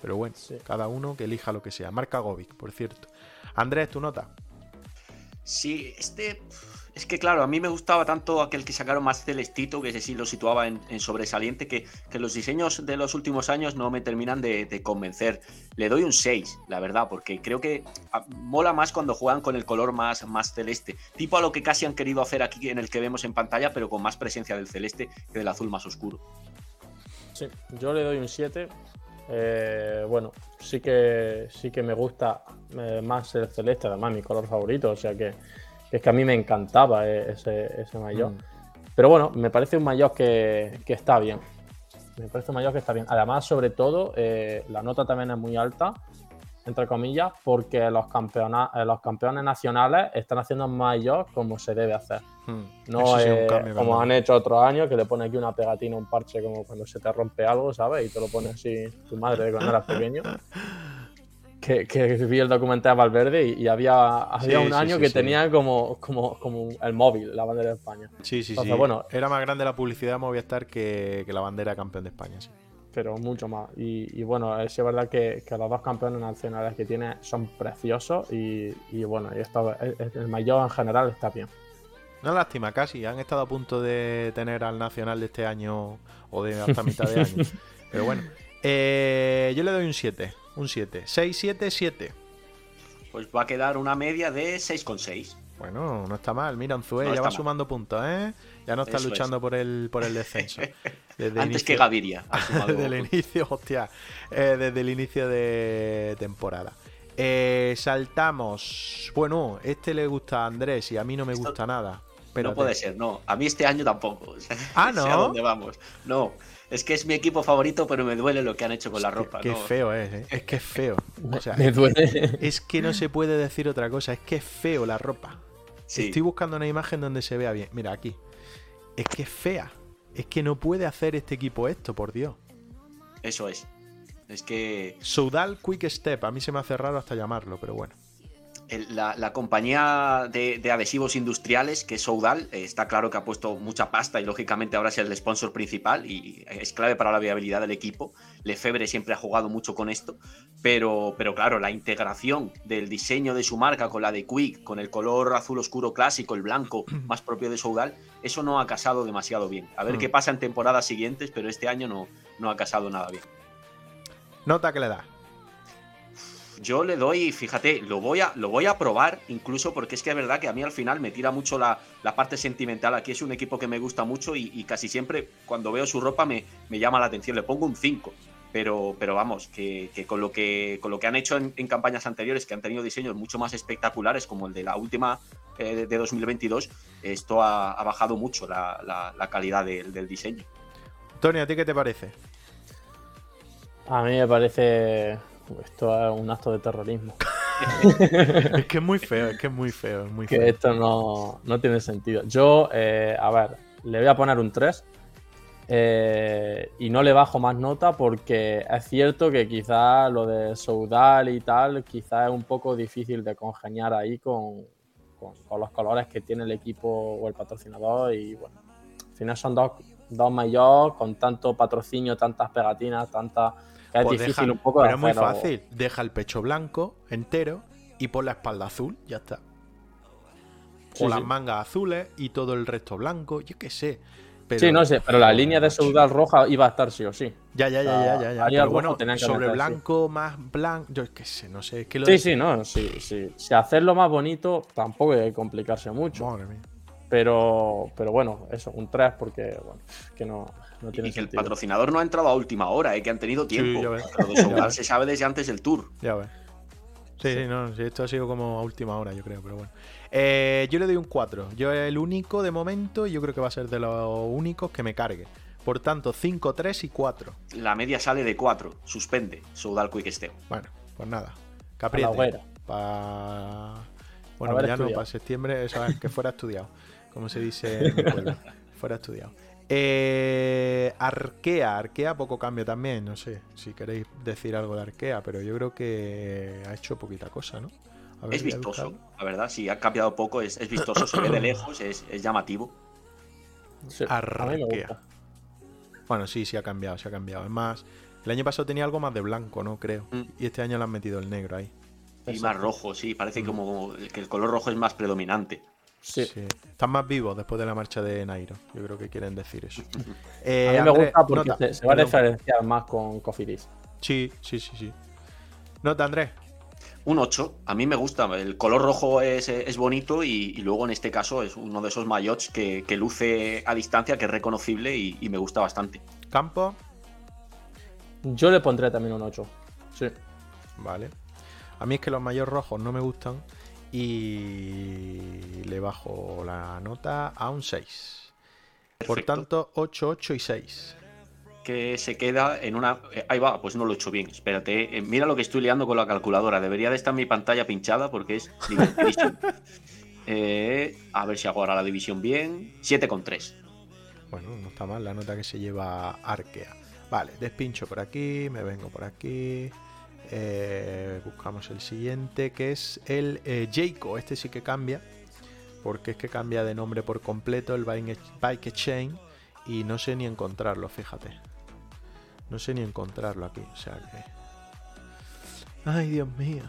Pero bueno, cada uno que elija lo que sea. Marca Govic, por cierto. Andrés, tu nota. Sí, este es que claro, a mí me gustaba tanto aquel que sacaron más celestito, que ese sí lo situaba en, sobresaliente, que, los diseños de los últimos años no me terminan de, convencer. Le doy un 6, la verdad, porque creo que ah, mola más cuando juegan con el color más, más celeste. Tipo a lo que casi han querido hacer aquí en el que vemos en pantalla, pero con más presencia del celeste que del azul más oscuro. Sí, yo le doy un 7. Eh, bueno, sí que sí que me gusta eh, más el celeste, además mi color favorito, o sea que, es que a mí me encantaba eh, ese, ese maillot. Mm. Pero bueno, me parece un maillot que, que, está bien. Me parece un maillot que está bien. Además, sobre todo, la nota también es muy alta entre comillas, porque los, campeones, eh, los campeones nacionales están haciendo mayor como se debe hacer. Hmm. No es como han hecho otros años, que le pone aquí una pegatina, un parche, como cuando se te rompe algo, ¿sabes? Y te lo pone así tu madre cuando eras pequeño. Que, que, vi el documental de Valverde y, había, había un año que tenía como, como, como el móvil, la bandera de España. Sí, sí, sí. Bueno, Era más grande la publicidad de Movistar que, que la bandera campeón de España, sí pero mucho más. Y, bueno, es verdad que, los dos campeones nacionales que tiene son preciosos y, bueno, y esto, el mayor en general está bien. Una lástima, casi. Han estado a punto de tener al nacional de este año o de hasta mitad de año. pero bueno, eh, yo le doy un 7. Un 7. 6, 7, 7. Pues va a quedar una media de 6,6. Bueno, no está mal. Mira, Unzué ya va sumando puntos, ¿eh? Ya no está luchando por el, por el descenso. Antes que Gaviria. desde el inicio, hostia. Eh, desde el inicio de temporada. Eh, saltamos. Bueno, este le gusta a Andrés y a mí no me gusta nada. Pero no puede ser, no. A mí este año tampoco. Ah, no. a dónde vamos. No. Es que es mi equipo favorito, pero me duele lo que han hecho con la ropa. Qué feo es, ¿eh? Es que es feo. me duele. Es que no se puede decir otra cosa. Es que es feo la ropa. Estoy buscando una imagen donde se vea bien. Mira, aquí. Es que es fea. Es que no puede hacer este equipo esto, por Dios. Eso es. Es que. Soudal Quick Step. A mí se me hace raro hasta llamarlo, pero bueno la, compañía de, adhesivos industriales, que es Soudal, eh, está claro que ha puesto mucha pasta y lógicamente ahora es el sponsor principal y es clave para la viabilidad del equipo. Lefebvre siempre ha jugado mucho con esto, pero, pero claro, la integración del diseño de su marca con la de Quick, con el color azul oscuro clásico, el blanco más propio de Soudal, eso no ha casado demasiado bien. A ver qué mm. pasa en temporadas siguientes, pero este año no, no ha casado nada bien. Nota que le da yo le doy, fíjate, lo voy a, lo voy a probar, incluso porque es que es verdad que a mí al final me tira mucho la, parte sentimental. Aquí es un equipo que me gusta mucho y, casi siempre cuando veo su ropa me, llama la atención. Le pongo un 5. Pero, pero vamos, que, con, lo que con lo que han hecho en, campañas anteriores, que han tenido diseños mucho más espectaculares, como el de la última eh, de 2022, esto ha, bajado mucho la, calidad del diseño. Tony, ¿a ti qué te parece? A mí me parece esto es un acto de terrorismo. es que es muy feo, es que es muy feo, muy Que esto no, tiene sentido. Yo, eh, a ver, le voy a poner un 3. Eh, y no le bajo más nota porque es cierto que quizá lo de Soudal y tal, quizá es un poco difícil de congeniar ahí con, los colores que tiene el equipo o el patrocinador. Y bueno, al final son dos, dos mayores con tanto patrocinio, tantas pegatinas, tantas es pues difícil un poco Pero es muy fácil. Deja el pecho blanco entero y pon la espalda azul, ya está. o las mangas azules y todo el resto blanco, yo qué sé. sí, no sé, pero la línea de seguridad roja iba a estar sí o sí. Ya, ya, ya, ya, ya. Pero bueno, sobre blanco, más blanco, yo qué sé, no sé. que lo sí, sí, no, sí, sí. Si hacerlo más bonito, tampoco hay que complicarse mucho. Madre mía. Pero, pero bueno, eso, un 3 porque, bueno, que no, y que el patrocinador no ha entrado a última hora, eh, que han tenido tiempo. se sabe desde antes del tour. Ya ves. Sí, sí, no, esto ha sido como a última hora, yo creo, pero bueno. Eh, yo le doy un 4. Yo el único de momento, y yo creo que va a ser de los únicos que me cargue. Por tanto, 5, 3 y 4. La media sale de 4. Suspende. Soudal Quick Step. Bueno, pues nada. Capriete. Para. Bueno, ya no, para septiembre, eso que fuera estudiado. Como se dice en mi pueblo. Fuera estudiado. Eh, Arkea, Arkea poco cambio también, no sé si queréis decir algo de Arkea, pero yo creo que ha hecho poquita cosa, ¿no? es vistoso, la verdad, sí, ha cambiado poco, es, vistoso, se ve de lejos, es, llamativo. Arkea. Bueno, sí, sí ha cambiado, se ha cambiado. Es más, el año pasado tenía algo más de blanco, ¿no? Creo. Mm. Y este año le han metido el negro ahí. Y más rojo, sí, parece mm. como que el color rojo es más predominante. Sí. Están más vivos después de la marcha de Nairo. Yo creo que quieren decir eso. Eh, a mí me gusta porque se, va a diferenciar más con Cofidis. Sí, sí, sí, sí. Nota, Andrés. Un 8. A mí me gusta. El color rojo es, bonito y, luego en este caso es uno de esos maillots que, luce a distancia, que es reconocible y, me gusta bastante. Campo. Yo le pondré también un 8. Sí. Vale. A mí es que los mayores rojos no me gustan y le bajo la nota a un 6. Por tanto, 8, 8 y 6. que se queda en una. eh, ahí va, pues no lo he hecho bien. Espérate, eh, mira lo que estoy liando con la calculadora. Debería de estar mi pantalla pinchada porque es. Eh, a ver si hago ahora la división bien. 7,3. Bueno, no está mal la nota que se lleva Arkea. Vale, despincho por aquí, me vengo por aquí. Eh, buscamos el siguiente, que es el eh, Jayco. Este sí que cambia, porque es que cambia de nombre por completo el Bike Chain. Y no sé ni encontrarlo, fíjate. No sé ni encontrarlo aquí, o sea que. Ay, Dios mío.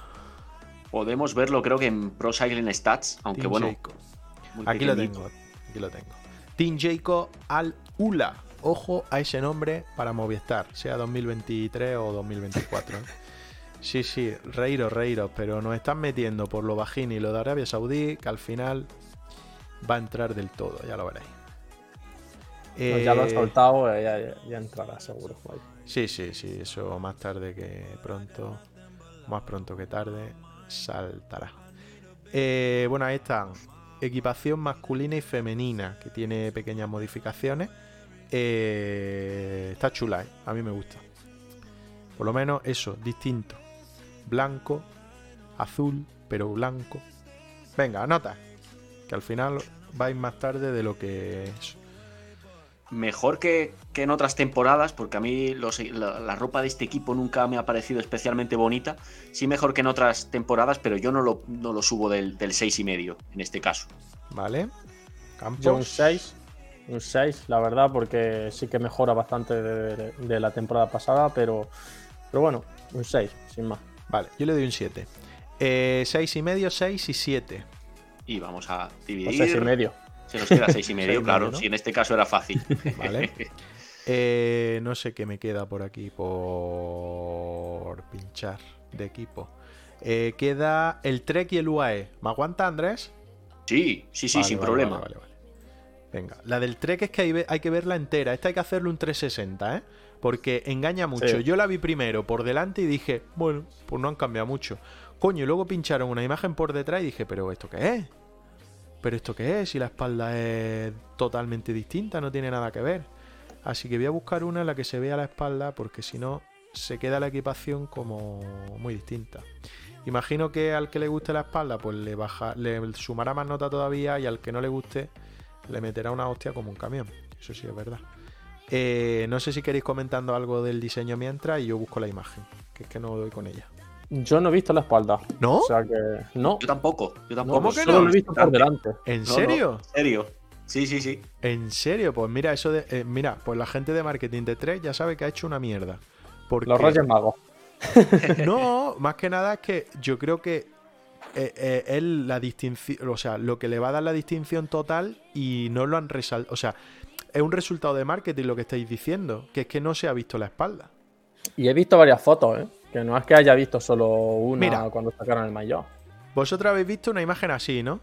Podemos verlo, creo que en Pro Cycling Stats, aunque Team bueno. Aquí lo tengo, aquí lo tengo. Team Jayco Al Ula. Ojo a ese nombre para Movistar, sea 2023 o 2024. ¿eh? Sí, sí, reíros, reíros, pero nos están metiendo por lo bajín y lo de Arabia Saudí, que al final va a entrar del todo, ya lo veréis. Pues ya lo he Eh, soltado, eh, ya, ya- ya entrará seguro. Sí, sí, sí, eso más tarde que pronto, más pronto que tarde, saltará. Eh, bueno, ahí están. Equipación masculina y femenina, que tiene pequeñas modificaciones. Eh, está chula, ¿eh? a mí me gusta. Por lo menos eso, distinto. Blanco, azul, pero blanco. Venga, anota. Que al final vais más tarde de lo que es. Mejor que, que en otras temporadas, porque a mí los- la, la ropa de este equipo nunca me ha parecido especialmente bonita. Sí, mejor que en otras temporadas, pero yo no lo, no lo subo del, del 6,5 en este caso. ¿Vale? Campos. Yo un 6. Un 6, la verdad, porque sí que mejora bastante de, de- de la temporada pasada, pero, pero bueno, un 6, sin más. Vale, yo le doy un 7. Eh, 6 y medio, 6 y 7. Y vamos a dividir. 6 y medio. Se nos queda 6 y medio, Seis y claro. medio, ¿no? Si en este caso era fácil. Vale. Eh, no sé qué me queda por aquí por pinchar de equipo. Eh, queda el Trek y el UAE. ¿Me aguanta, Andrés? Sí, sí, sí, Vale, sin vale, problema. vale, vale, vale. Venga, la del Trek es que hay, hay que verla entera. Esta hay que hacerle un 360, ¿eh? Porque engaña mucho. Sí. Yo la vi primero por delante y dije, bueno, pues no han cambiado mucho. Coño, y luego pincharon una imagen por detrás y dije, pero ¿esto qué es? ¿Pero esto qué es? Si la espalda es totalmente distinta, no tiene nada que ver. Así que voy a buscar una en la que se vea la espalda porque si no se queda la equipación como muy distinta. Imagino que al que le guste la espalda, pues le baja, le sumará más nota todavía y al que no le guste, le meterá una hostia como un camión. Eso sí es verdad. Eh, no sé si queréis comentando algo del diseño mientras y yo busco la imagen, que es que no doy con ella. Yo no he visto la espalda. ¿No? O sea que. No. Yo tampoco, yo tampoco. ¿Cómo que Solo no? lo he visto por delante. ¿En No, no, serio? en serio. Sí, sí, sí. ¿En serio? Pues mira, eso de. eh, mira, pues la gente de marketing de 3 ya sabe que ha hecho una mierda. Porque... Los Reyes Magos. No, más que nada es que yo creo que eh, eh, es la distinción, o sea, lo que le va a dar la distinción total y no lo han resaltado. O sea, es un resultado de marketing lo que estáis diciendo, que es que no se ha visto la espalda. Y he visto varias fotos, ¿eh? Que no es que haya visto solo una Mira. cuando sacaron el maillot. Vosotros habéis visto una imagen así, ¿no?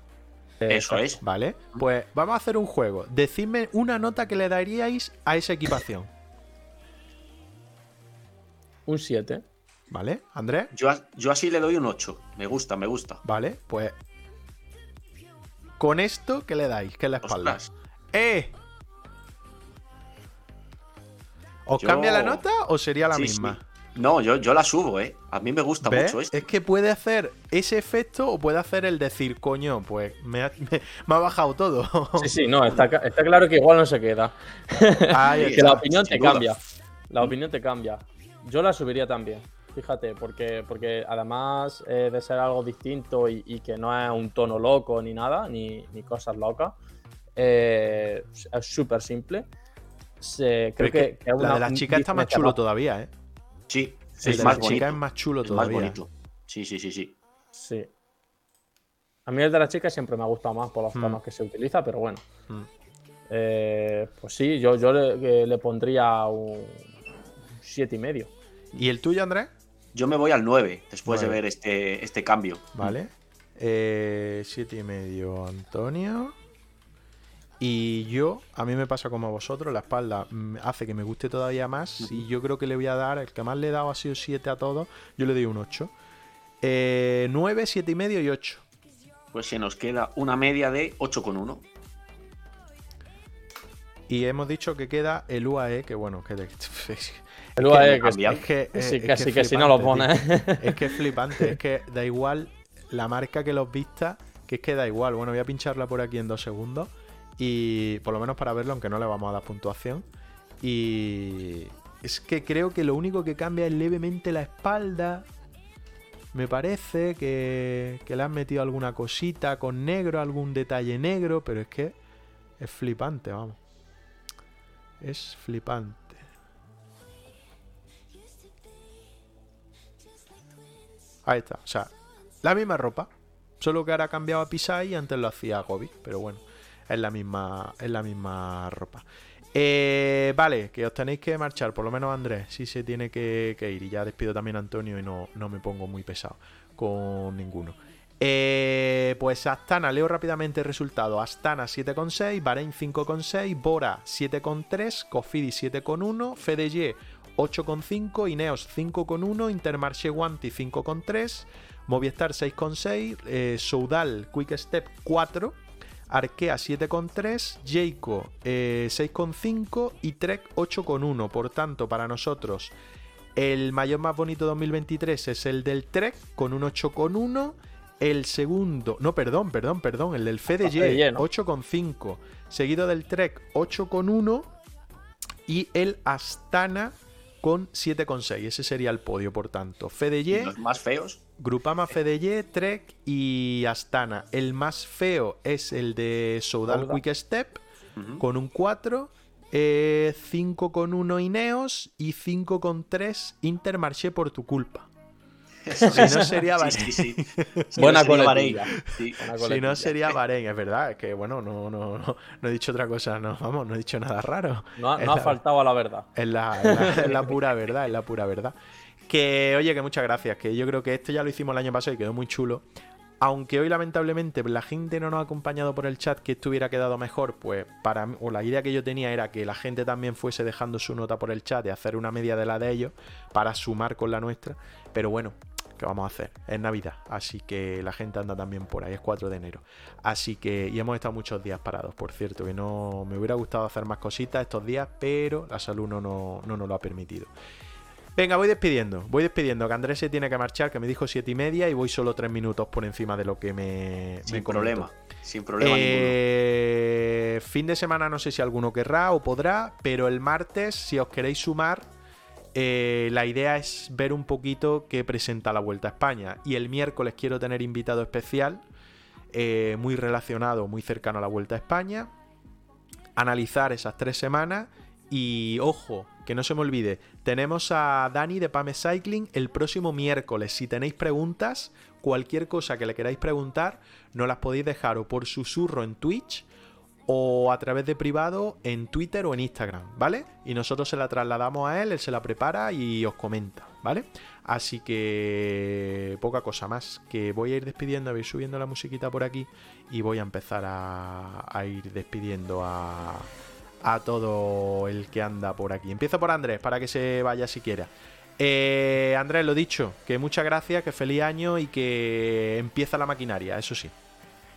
Eso es. Vale, pues vamos a hacer un juego. Decidme una nota que le daríais a esa equipación. Un 7. ¿Vale? Andrés, Yo, yo así le doy un 8. Me gusta, me gusta. vale, pues con esto, ¿qué le dais? ¿Qué es la espalda? Ostras, ¡Eh! ¿Os Yo- cambia la nota o sería la sí, misma? sí. No, yo, yo la subo, ¿eh? A mí me gusta ¿Ves? mucho esto. Es que puede hacer ese efecto o puede hacer el decir, coño, pues me ha, me- me ha bajado todo. Sí, sí, no, está, claro que igual no se queda. Ahí que la opinión te duda. cambia. La opinión te cambia. Yo la subiría también. Fíjate, porque, porque además eh, de ser algo distinto y, y que no es un tono loco ni nada, ni, ni cosas locas, eh, es súper simple. Se- creo es que, que que es la una- de la un chica está más chulo abajo. todavía, ¿eh? Sí, El es de más la chica es más chulo Es más todavía. bonito. Sí, sí, sí, sí. Sí. A mí el de la chica siempre me ha gustado más por los Mm. tonos que se utiliza, pero bueno. Mm. Eh, pues sí, yo, yo le, le pondría un siete y medio. ¿Y el tuyo, Andrés? Yo me voy al 9 después de ver este, este cambio. Vale. Eh, siete y medio, Antonio. Y yo, a mí me pasa como a vosotros, la espalda mm, hace que me guste todavía más. Y yo creo que le voy a dar, el que más le he dado ha sido 7 a todos, yo le doy un 8. Eh, 9, 7 y medio y 8. Pues se nos queda una media de 8,1. Y hemos dicho que queda el UAE, que bueno, que... El UAE, que, es que, sí, que, que si no lo pones. Es que es flipante, es que da igual la marca que los vistas, que es que da igual. Bueno, voy a pincharla por aquí en dos segundos. Y por lo menos para verlo, aunque no le vamos a dar puntuación. Y es que creo que lo único que cambia es levemente la espalda. Me parece que, que le han metido alguna cosita con negro, algún detalle negro, pero es que es flipante, vamos. Es flipante. Ahí está, o sea, la misma ropa. Solo que ahora ha cambiado a Pisai y antes lo hacía Gobi. Pero bueno, es la misma, la misma ropa. Eh, vale, que os tenéis que marchar, por lo menos Andrés, sí se tiene que, ir. Y ya despido también a Antonio y no, no me pongo muy pesado con ninguno. Eh, pues Astana, leo rápidamente el resultado. Astana 7,6, Bahrein 5,6, Bora 7,3, Cofidi 7,1, FDG 8,5, Ineos 5,1, Intermarché Guanti 5,3, Movistar 6,6, eh, Soudal Quick Step 4, Arkea 7,3, Jayco 6,5 y Trek 8,1. Por tanto, para nosotros el mayor más bonito 2023 es el del Trek con un 8,1. El segundo, no, perdón, perdón, perdón, el del FDJ 8,5. Seguido del Trek 8,1. Y el Astana con 7,6. Ese sería el podio, por tanto. FDJ. ¿Los más feos? Grupama FDJ, Trek y Astana. El más feo es el de Soudal Quick Step, con un 4. 5 eh, con 1 Ineos y 5 con 3 Intermarché por tu culpa. si no sería Bahrein. Sí, Buena Bahrein. Si no sería Bahrein, es verdad. Es que bueno, no, no, no, no, he dicho otra cosa, no, vamos, no he dicho nada raro. No, ha faltado a la verdad. Es la, la, pura verdad, es la pura verdad. Que, oye, que muchas gracias. Que yo creo que esto ya lo hicimos el año pasado y quedó muy chulo. Aunque hoy, lamentablemente, la gente no nos ha acompañado por el chat, que esto hubiera quedado mejor, pues para o la idea que yo tenía era que la gente también fuese dejando su nota por el chat y hacer una media de la de ellos para sumar con la nuestra. Pero bueno, ¿qué vamos a hacer? Es Navidad, así que la gente anda también por ahí, es 4 de enero. Así que, y hemos estado muchos días parados, por cierto, que no me hubiera gustado hacer más cositas estos días, pero la salud no, no, no nos lo ha permitido. Venga, voy despidiendo. Voy despidiendo. Que Andrés se tiene que marchar, que me dijo siete y media y voy solo tres minutos por encima de lo que me. Sin problema. Sin problema eh, Fin de semana no sé si alguno querrá o podrá, pero el martes, si os queréis sumar, eh, la idea es ver un poquito qué presenta la Vuelta a España. Y el miércoles quiero tener invitado especial, eh, muy relacionado, muy cercano a la Vuelta a España. Analizar esas tres semanas y ojo, que no se me olvide, tenemos a Dani de Pame Cycling el próximo miércoles. Si tenéis preguntas, cualquier cosa que le queráis preguntar, no las podéis dejar o por susurro en Twitch o a través de privado en Twitter o en Instagram, ¿vale? Y nosotros se la trasladamos a él, él se la prepara y os comenta, ¿vale? Así que poca cosa más, que voy a ir despidiendo, a subiendo la musiquita por aquí y voy a empezar a ir despidiendo a a todo el que anda por aquí. Empiezo por Andrés, para que se vaya siquiera. Eh, Andrés, lo dicho, que muchas gracias, que feliz año y que empieza la maquinaria, eso sí.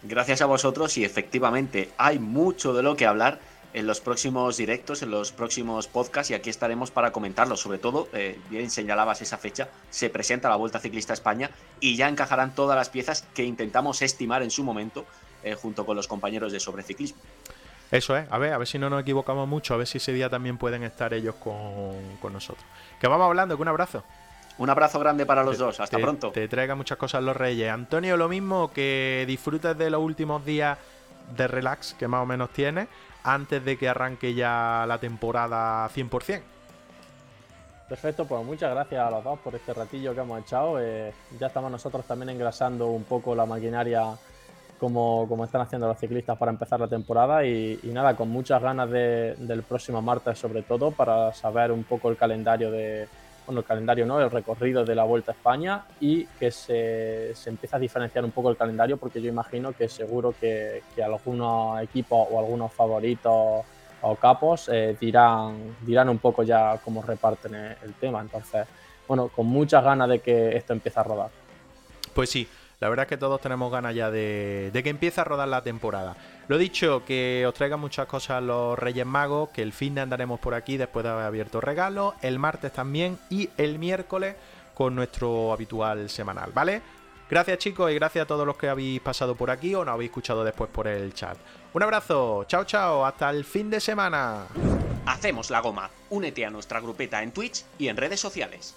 Gracias a vosotros y efectivamente hay mucho de lo que hablar en los próximos directos, en los próximos podcasts y aquí estaremos para comentarlo. Sobre todo, eh, bien señalabas esa fecha, se presenta la Vuelta Ciclista España y ya encajarán todas las piezas que intentamos estimar en su momento eh, junto con los compañeros de Sobreciclismo. Eso es, a ver, a ver si no nos equivocamos mucho, a ver si ese día también pueden estar ellos con, nosotros. Que vamos hablando, que un abrazo. Un abrazo grande para los dos, hasta pronto. Te traiga muchas cosas los Reyes. Antonio, lo mismo, que disfrutes de los últimos días de relax que más o menos tienes antes de que arranque ya la temporada 100%. Perfecto, pues muchas gracias a los dos por este ratillo que hemos echado. Eh, ya estamos nosotros también engrasando un poco la maquinaria como, están haciendo los ciclistas para empezar la temporada y, nada, con muchas ganas del próximo martes sobre todo para saber un poco el calendario de, bueno, el calendario, ¿no? El recorrido de la Vuelta a España y que se, se empieza a diferenciar un poco el calendario porque yo imagino que seguro que, que algunos equipos o algunos favoritos o capos eh, dirán, dirán un poco ya cómo reparten el, tema. Entonces, bueno, con muchas ganas de que esto empiece a rodar. Pues sí, la verdad es que todos tenemos ganas ya de, que empiece a rodar la temporada. Lo dicho, que os traigan muchas cosas los Reyes Magos, que el fin de andaremos por aquí después de haber abierto regalos, el martes también y el miércoles con nuestro habitual semanal, ¿vale? Gracias chicos y gracias a todos los que habéis pasado por aquí o nos habéis escuchado después por el chat. Un abrazo, chao chao, hasta el fin de semana. Hacemos la goma, únete a nuestra grupeta en Twitch y en redes sociales.